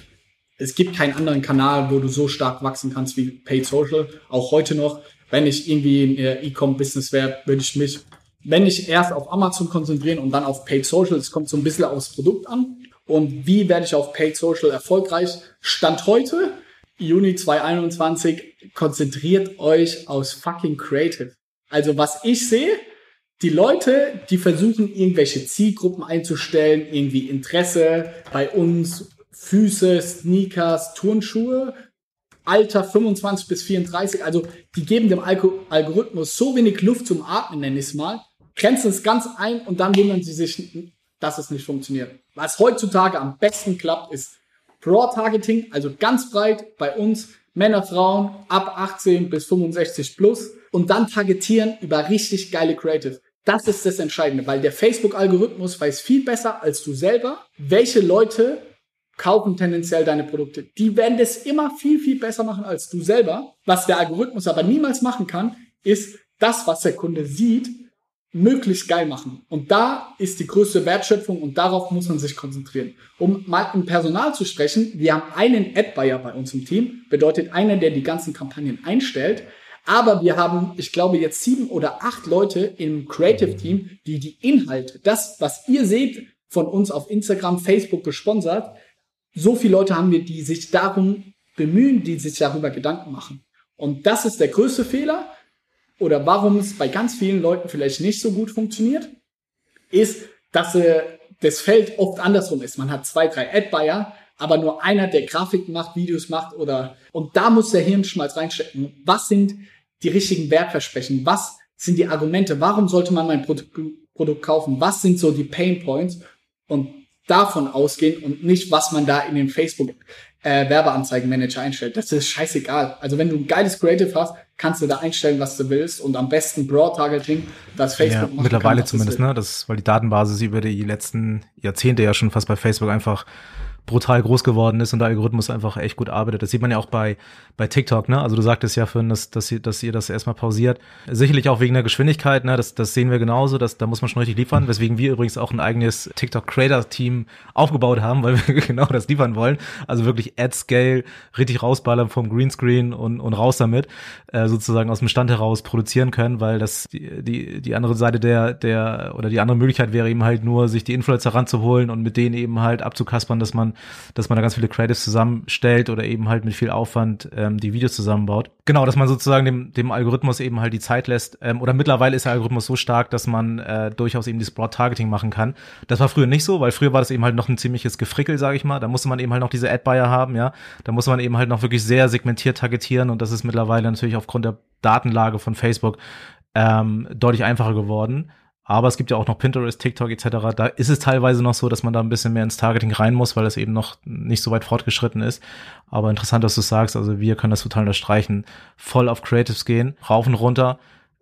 Es gibt keinen anderen Kanal, wo du so stark wachsen kannst wie Paid Social. Auch heute noch, wenn ich irgendwie in E-Com-Business wäre, würde ich mich wenn ich erst auf Amazon konzentrieren und dann auf Paid Social, es kommt so ein bisschen aufs Produkt an. Und wie werde ich auf Paid Social erfolgreich? Stand heute, Juni 2021, konzentriert euch aus fucking Creative. Also was ich sehe, die Leute, die versuchen, irgendwelche Zielgruppen einzustellen, irgendwie Interesse bei uns, Füße, Sneakers, Turnschuhe, Alter 25 bis 34, also die geben dem Algorithmus so wenig Luft zum Atmen, nenne ich es mal, grenzen es ganz ein und dann wundern sie sich, dass es nicht funktioniert. Was heutzutage am besten klappt, ist Broad-Targeting, also ganz breit bei uns, Männer, Frauen ab 18 bis 65 plus und dann targetieren über richtig geile Creative. Das ist das Entscheidende, weil der Facebook-Algorithmus weiß viel besser als du selber, welche Leute kaufen tendenziell deine Produkte. Die werden das immer viel, viel besser machen als du selber. Was der Algorithmus aber niemals machen kann, ist das, was der Kunde sieht, möglichst geil machen. Und da ist die größte Wertschöpfung und darauf muss man sich konzentrieren. Um mal im Personal zu sprechen, wir haben einen Ad-Buyer bei uns im Team, bedeutet einer, der die ganzen Kampagnen einstellt. Aber wir haben, ich glaube, jetzt sieben oder acht Leute im Creative Team, die die Inhalte, das, was ihr seht von uns auf Instagram, Facebook gesponsert, so viele Leute haben wir, die sich darum bemühen, die sich darüber Gedanken machen. Und das ist der größte Fehler oder warum es bei ganz vielen Leuten vielleicht nicht so gut funktioniert, ist, dass äh, das Feld oft andersrum ist. Man hat zwei, drei Ad-Buyer, aber nur einer, der Grafiken macht, Videos macht oder, und da muss der Hirnschmalz reinstecken. Was sind die richtigen Wertversprechen? Was sind die Argumente? Warum sollte man mein Produkt, Produkt kaufen? Was sind so die Pain Points? Und davon ausgehen und nicht, was man da in den Facebook äh, Werbeanzeigenmanager einstellt. Das ist scheißegal. Also wenn du ein geiles Creative hast, kannst du da einstellen, was du willst und am besten Broad Targeting, das Facebook ja, mittlerweile kann, zumindest, ne? Das, weil die Datenbasis über die letzten Jahrzehnte ja schon fast bei Facebook einfach brutal groß geworden ist und der Algorithmus einfach echt gut arbeitet. Das sieht man ja auch bei, bei TikTok, ne? Also du sagtest ja vorhin, dass, dass, ihr, dass ihr das erstmal pausiert. Sicherlich auch wegen der Geschwindigkeit, ne? Das, das sehen wir genauso, dass, da muss man schon richtig liefern, weswegen wir übrigens auch ein eigenes TikTok-Creator-Team aufgebaut haben, weil wir genau das liefern wollen. Also wirklich Ad-Scale richtig rausballern vom Greenscreen und, und raus damit, äh, sozusagen aus dem Stand heraus produzieren können, weil das die, die, die andere Seite der, der, oder die andere Möglichkeit wäre eben halt nur, sich die Influencer ranzuholen und mit denen eben halt abzukaspern, dass man dass man da ganz viele Creatives zusammenstellt oder eben halt mit viel Aufwand ähm, die Videos zusammenbaut. Genau, dass man sozusagen dem, dem Algorithmus eben halt die Zeit lässt. Ähm, oder mittlerweile ist der Algorithmus so stark, dass man äh, durchaus eben dieses Broad-Targeting machen kann. Das war früher nicht so, weil früher war das eben halt noch ein ziemliches Gefrickel, sage ich mal. Da musste man eben halt noch diese Ad-Buyer haben, ja. Da musste man eben halt noch wirklich sehr segmentiert targetieren und das ist mittlerweile natürlich aufgrund der Datenlage von Facebook ähm, deutlich einfacher geworden. Aber es gibt ja auch noch Pinterest, TikTok etc. Da ist es teilweise noch so, dass man da ein bisschen mehr ins Targeting rein muss, weil es eben noch nicht so weit fortgeschritten ist. Aber interessant, dass du sagst, also wir können das total unterstreichen. Voll auf Creatives gehen, rauf und runter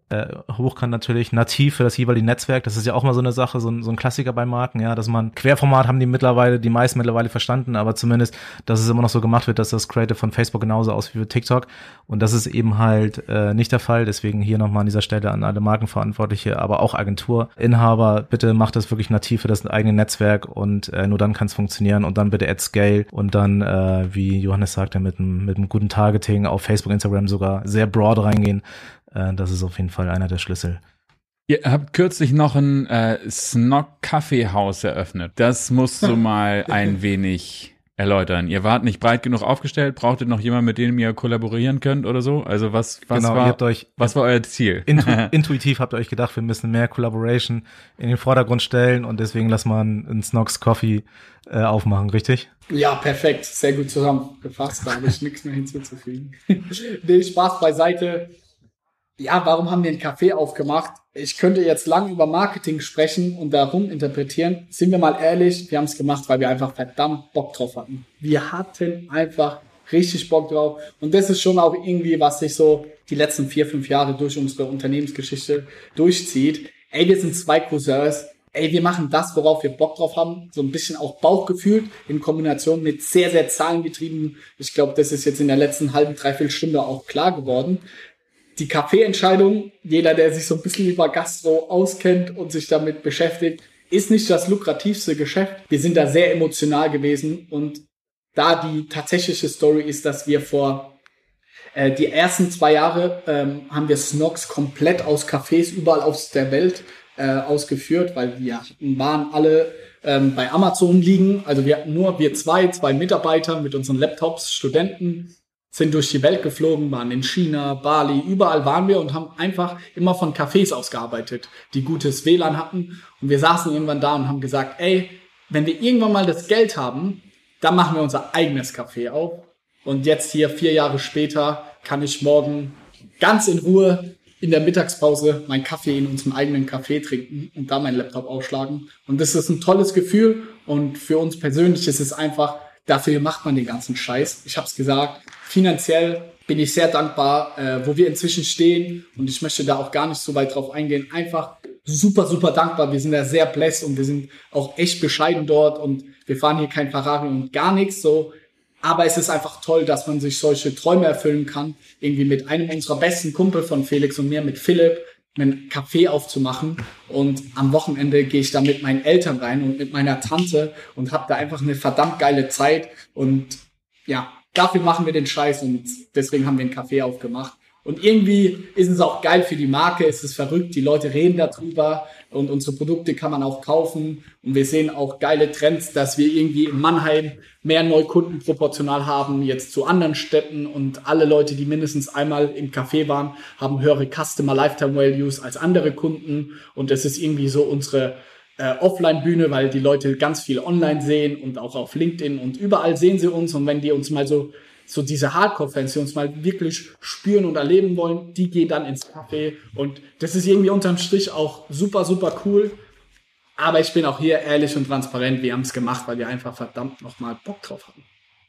äh, hochkant natürlich nativ für das jeweilige Netzwerk. Das ist ja auch mal so eine Sache, so ein, so ein Klassiker bei Marken, ja, dass man Querformat haben die mittlerweile, die meisten mittlerweile verstanden, aber zumindest, dass es immer noch so gemacht wird, dass das Creative von Facebook genauso aussieht wie für TikTok. Und das ist eben halt äh, nicht der Fall. Deswegen hier nochmal an dieser Stelle an alle Markenverantwortliche, aber auch Agenturinhaber, bitte macht das wirklich nativ für das eigene Netzwerk und äh, nur dann kann es funktionieren und dann bitte at scale und dann, äh, wie Johannes sagte, mit einem mit einem guten Targeting auf Facebook, Instagram sogar sehr broad reingehen, äh, das ist auf jeden Fall einer der Schlüssel. Ihr habt kürzlich noch ein äh, Snock Kaffeehaus eröffnet. Das musst du mal ein wenig erläutern. Ihr wart nicht breit genug aufgestellt, brauchtet noch jemanden, mit dem ihr kollaborieren könnt oder so? Also was, was genau, war, euch, was war euer Ziel? Intu intuitiv habt ihr euch gedacht, wir müssen mehr Collaboration in den Vordergrund stellen und deswegen lass mal einen Snox Coffee äh, aufmachen, richtig? Ja, perfekt. Sehr gut zusammengefasst. Da habe ich nichts mehr hinzuzufügen. nee, Spaß beiseite ja, warum haben wir einen Café aufgemacht? Ich könnte jetzt lang über Marketing sprechen und darum interpretieren. Sind wir mal ehrlich, wir haben es gemacht, weil wir einfach verdammt Bock drauf hatten. Wir hatten einfach richtig Bock drauf. Und das ist schon auch irgendwie, was sich so die letzten vier, fünf Jahre durch unsere Unternehmensgeschichte durchzieht. Ey, wir sind zwei Cousins. Ey, wir machen das, worauf wir Bock drauf haben. So ein bisschen auch Bauchgefühl in Kombination mit sehr, sehr zahlengetrieben. Ich glaube, das ist jetzt in der letzten halben, dreiviertel Stunde auch klar geworden die Kaffeeentscheidung, jeder, der sich so ein bisschen über Gastro auskennt und sich damit beschäftigt, ist nicht das lukrativste Geschäft. Wir sind da sehr emotional gewesen und da die tatsächliche Story ist, dass wir vor äh, die ersten zwei Jahre ähm, haben wir Snox komplett aus Cafés überall aus der Welt äh, ausgeführt, weil wir waren alle ähm, bei Amazon liegen. Also wir hatten nur wir zwei, zwei Mitarbeiter mit unseren Laptops, Studenten, sind durch die Welt geflogen, waren in China, Bali, überall waren wir und haben einfach immer von Cafés ausgearbeitet, die gutes WLAN hatten. Und wir saßen irgendwann da und haben gesagt, ey, wenn wir irgendwann mal das Geld haben, dann machen wir unser eigenes Café auf. Und jetzt hier vier Jahre später kann ich morgen ganz in Ruhe in der Mittagspause meinen Kaffee in unserem eigenen Café trinken und da meinen Laptop aufschlagen. Und das ist ein tolles Gefühl. Und für uns persönlich ist es einfach, dafür macht man den ganzen Scheiß. Ich habe es gesagt, finanziell bin ich sehr dankbar, äh, wo wir inzwischen stehen. Und ich möchte da auch gar nicht so weit drauf eingehen. Einfach super, super dankbar. Wir sind da sehr blessed und wir sind auch echt bescheiden dort und wir fahren hier kein Ferrari und gar nichts. So, aber es ist einfach toll, dass man sich solche Träume erfüllen kann. Irgendwie mit einem unserer besten Kumpel von Felix und mir, mit Philipp, einen Café aufzumachen. Und am Wochenende gehe ich da mit meinen Eltern rein und mit meiner Tante und habe da einfach eine verdammt geile Zeit. Und ja, dafür machen wir den Scheiß und deswegen haben wir einen Café aufgemacht. Und irgendwie ist es auch geil für die Marke, es ist verrückt, die Leute reden darüber und unsere Produkte kann man auch kaufen. Und wir sehen auch geile Trends, dass wir irgendwie in Mannheim mehr Neukunden proportional haben, jetzt zu anderen Städten und alle Leute, die mindestens einmal im Café waren, haben höhere Customer Lifetime Values als andere Kunden. Und es ist irgendwie so unsere äh, Offline-Bühne, weil die Leute ganz viel online sehen und auch auf LinkedIn und überall sehen sie uns. Und wenn die uns mal so so diese Hardcore-Fans, die uns mal wirklich spüren und erleben wollen, die gehen dann ins Café. Und das ist irgendwie unterm Strich auch super, super cool. Aber ich bin auch hier ehrlich und transparent. Wir haben es gemacht, weil wir einfach verdammt nochmal Bock drauf hatten.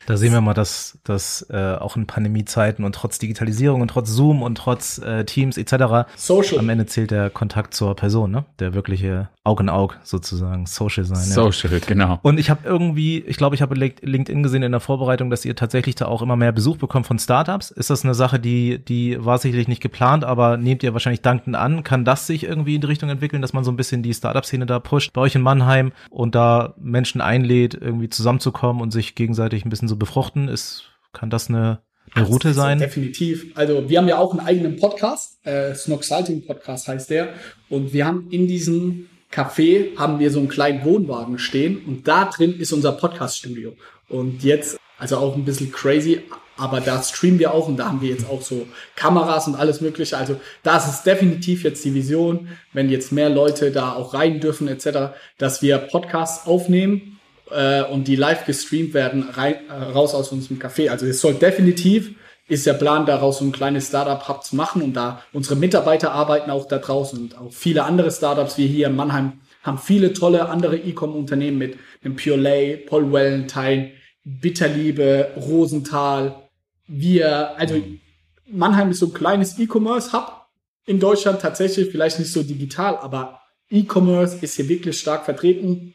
Da sehen wir mal, dass, dass äh, auch in Pandemiezeiten und trotz Digitalisierung und trotz Zoom und trotz äh, Teams etc. Social. am Ende zählt der Kontakt zur Person, ne? Der wirkliche Aug in Aug sozusagen, Social sein. Social, ja. genau. Und ich habe irgendwie, ich glaube, ich habe LinkedIn gesehen in der Vorbereitung, dass ihr tatsächlich da auch immer mehr Besuch bekommt von Startups. Ist das eine Sache, die, die war sicherlich nicht geplant, aber nehmt ihr wahrscheinlich dankend an? Kann das sich irgendwie in die Richtung entwickeln, dass man so ein bisschen die Startup-Szene da pusht bei euch in Mannheim und da Menschen einlädt, irgendwie zusammenzukommen und sich gegenseitig ein bisschen so befruchten? Ist, kann das eine, eine Route sein? Definitiv. Also wir haben ja auch einen eigenen Podcast, äh, Snoxalting Podcast heißt der. Und wir haben in diesem Café haben wir so einen kleinen Wohnwagen stehen und da drin ist unser Podcast-Studio. Und jetzt, also auch ein bisschen crazy, aber da streamen wir auch und da haben wir jetzt auch so Kameras und alles Mögliche. Also das ist definitiv jetzt die Vision, wenn jetzt mehr Leute da auch rein dürfen etc., dass wir Podcasts aufnehmen äh, und die live gestreamt werden, rein, äh, raus aus unserem Café. Also es soll definitiv, ist der Plan, daraus so ein kleines Startup-Hub zu machen und da unsere Mitarbeiter arbeiten auch da draußen und auch viele andere Startups, wie hier in Mannheim, haben viele tolle andere E-Com-Unternehmen mit dem Pure Lay, Paul Wellentine, Bitterliebe, Rosenthal. Wir, also Mannheim ist so ein kleines E-Commerce-Hub in Deutschland tatsächlich, vielleicht nicht so digital, aber E-Commerce ist hier wirklich stark vertreten.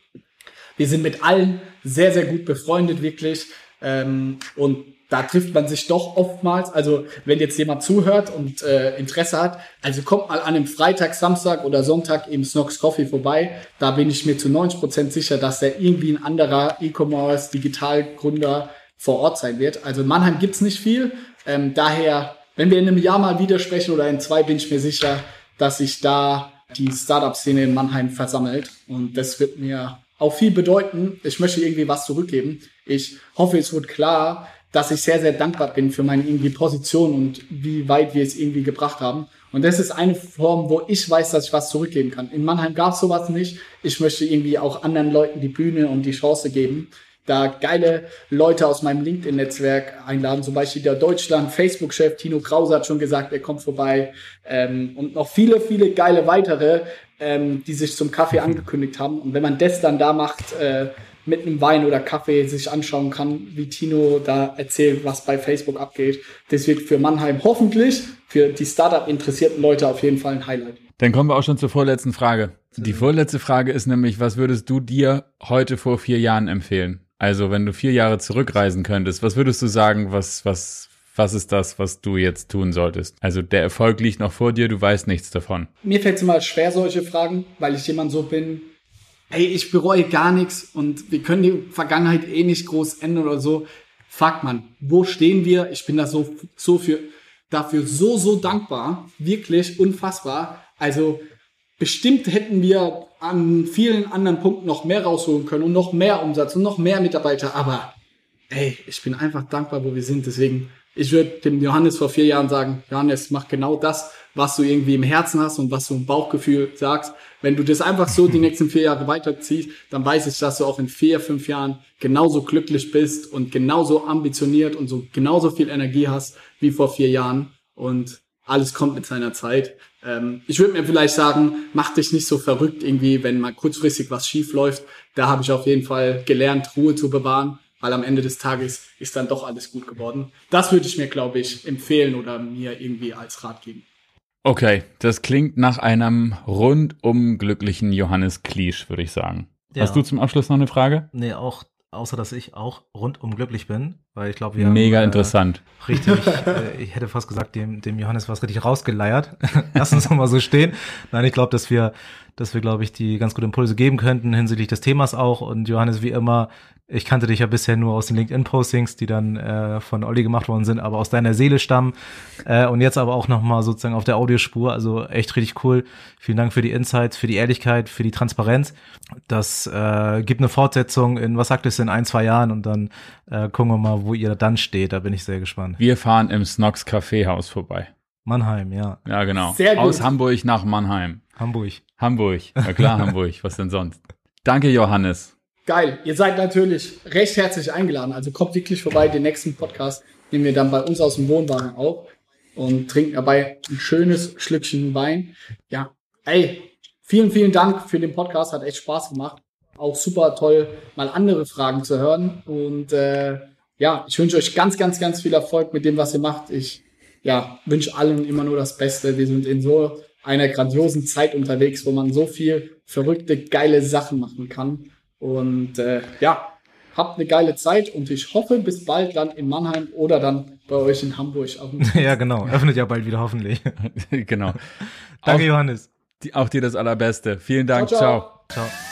Wir sind mit allen sehr, sehr gut befreundet, wirklich. Ähm, und da trifft man sich doch oftmals. Also wenn jetzt jemand zuhört und äh, Interesse hat, also kommt mal an einem Freitag, Samstag oder Sonntag im Snox Coffee vorbei. Da bin ich mir zu 90 Prozent sicher, dass da irgendwie ein anderer E-Commerce, Digitalgründer vor Ort sein wird. Also in Mannheim gibt's nicht viel. Ähm, daher, wenn wir in einem Jahr mal wieder sprechen oder in zwei, bin ich mir sicher, dass sich da die Startup-Szene in Mannheim versammelt. Und das wird mir auch viel bedeuten. Ich möchte irgendwie was zurückgeben. Ich hoffe, es wird klar, dass ich sehr, sehr dankbar bin für meine irgendwie Position und wie weit wir es irgendwie gebracht haben. Und das ist eine Form, wo ich weiß, dass ich was zurückgeben kann. In Mannheim gab es sowas nicht. Ich möchte irgendwie auch anderen Leuten die Bühne und die Chance geben, da geile Leute aus meinem LinkedIn-Netzwerk einladen. Zum Beispiel der Deutschland-Facebook-Chef Tino Krause hat schon gesagt, er kommt vorbei. Ähm, und noch viele, viele geile weitere, ähm, die sich zum Kaffee angekündigt haben. Und wenn man das dann da macht, äh, mit einem Wein oder Kaffee sich anschauen kann, wie Tino da erzählt, was bei Facebook abgeht. Das wird für Mannheim hoffentlich, für die Startup-interessierten Leute auf jeden Fall ein Highlight. Dann kommen wir auch schon zur vorletzten Frage. Die vorletzte Frage ist nämlich, was würdest du dir heute vor vier Jahren empfehlen? Also, wenn du vier Jahre zurückreisen könntest, was würdest du sagen, was, was, was ist das, was du jetzt tun solltest? Also der Erfolg liegt noch vor dir, du weißt nichts davon. Mir fällt es immer schwer, solche Fragen, weil ich jemand so bin, hey, ich bereue gar nichts und wir können die Vergangenheit eh nicht groß ändern oder so. Fuck man, wo stehen wir? Ich bin da so, so für, dafür so, so dankbar. Wirklich unfassbar. Also bestimmt hätten wir an vielen anderen Punkten noch mehr rausholen können und noch mehr Umsatz und noch mehr Mitarbeiter. Aber ey, ich bin einfach dankbar, wo wir sind. Deswegen, ich würde dem Johannes vor vier Jahren sagen, Johannes, mach genau das, was du irgendwie im Herzen hast und was du im Bauchgefühl sagst. Wenn du das einfach so die nächsten vier Jahre weiterziehst, dann weiß ich, dass du auch in vier, fünf Jahren genauso glücklich bist und genauso ambitioniert und so genauso viel Energie hast wie vor vier Jahren. Und alles kommt mit seiner Zeit. Ähm, ich würde mir vielleicht sagen, mach dich nicht so verrückt irgendwie, wenn mal kurzfristig was schief läuft. Da habe ich auf jeden Fall gelernt, Ruhe zu bewahren, weil am Ende des Tages ist dann doch alles gut geworden. Das würde ich mir, glaube ich, empfehlen oder mir irgendwie als Rat geben. Okay, das klingt nach einem rundum glücklichen Johannes Kliesch, würde ich sagen. Ja. Hast du zum Abschluss noch eine Frage? Nee, auch, außer dass ich auch rundum glücklich bin, weil ich glaube, wir Mega haben, äh, interessant. richtig, äh, ich hätte fast gesagt, dem, dem Johannes was richtig rausgeleiert. Lass uns mal so stehen. Nein, ich glaube, dass wir, dass wir, glaube ich, die ganz gute Impulse geben könnten hinsichtlich des Themas auch. Und Johannes, wie immer, ich kannte dich ja bisher nur aus den LinkedIn-Postings, die dann äh, von Olli gemacht worden sind, aber aus deiner Seele stammen. Äh, und jetzt aber auch nochmal sozusagen auf der Audiospur. Also echt richtig cool. Vielen Dank für die Insights, für die Ehrlichkeit, für die Transparenz. Das äh, gibt eine Fortsetzung in, was sagt es, in ein, zwei Jahren und dann äh, gucken wir mal, wo ihr dann steht. Da bin ich sehr gespannt. Wir fahren im Snox Kaffeehaus vorbei. Mannheim, ja. Ja, genau. Sehr gut. Aus Hamburg nach Mannheim. Hamburg. Hamburg. Na klar, Hamburg. Was denn sonst? Danke, Johannes. Geil. Ihr seid natürlich recht herzlich eingeladen. Also kommt wirklich vorbei. Den nächsten Podcast nehmen wir dann bei uns aus dem Wohnwagen auf und trinken dabei ein schönes Schlückchen Wein. Ja, ey, vielen, vielen Dank für den Podcast. Hat echt Spaß gemacht. Auch super toll, mal andere Fragen zu hören. Und äh, ja, ich wünsche euch ganz, ganz, ganz viel Erfolg mit dem, was ihr macht. Ich ja, wünsche allen immer nur das Beste. Wir sind in so einer grandiosen Zeit unterwegs, wo man so viel verrückte, geile Sachen machen kann. Und äh, ja, habt eine geile Zeit und ich hoffe, bis bald dann in Mannheim oder dann bei euch in Hamburg. Auf dem ja, genau. Öffnet ja bald wieder hoffentlich. genau. Danke, Auch, Johannes. die, auch dir das Allerbeste. Vielen Dank. Ciao, ciao. ciao. Ciao.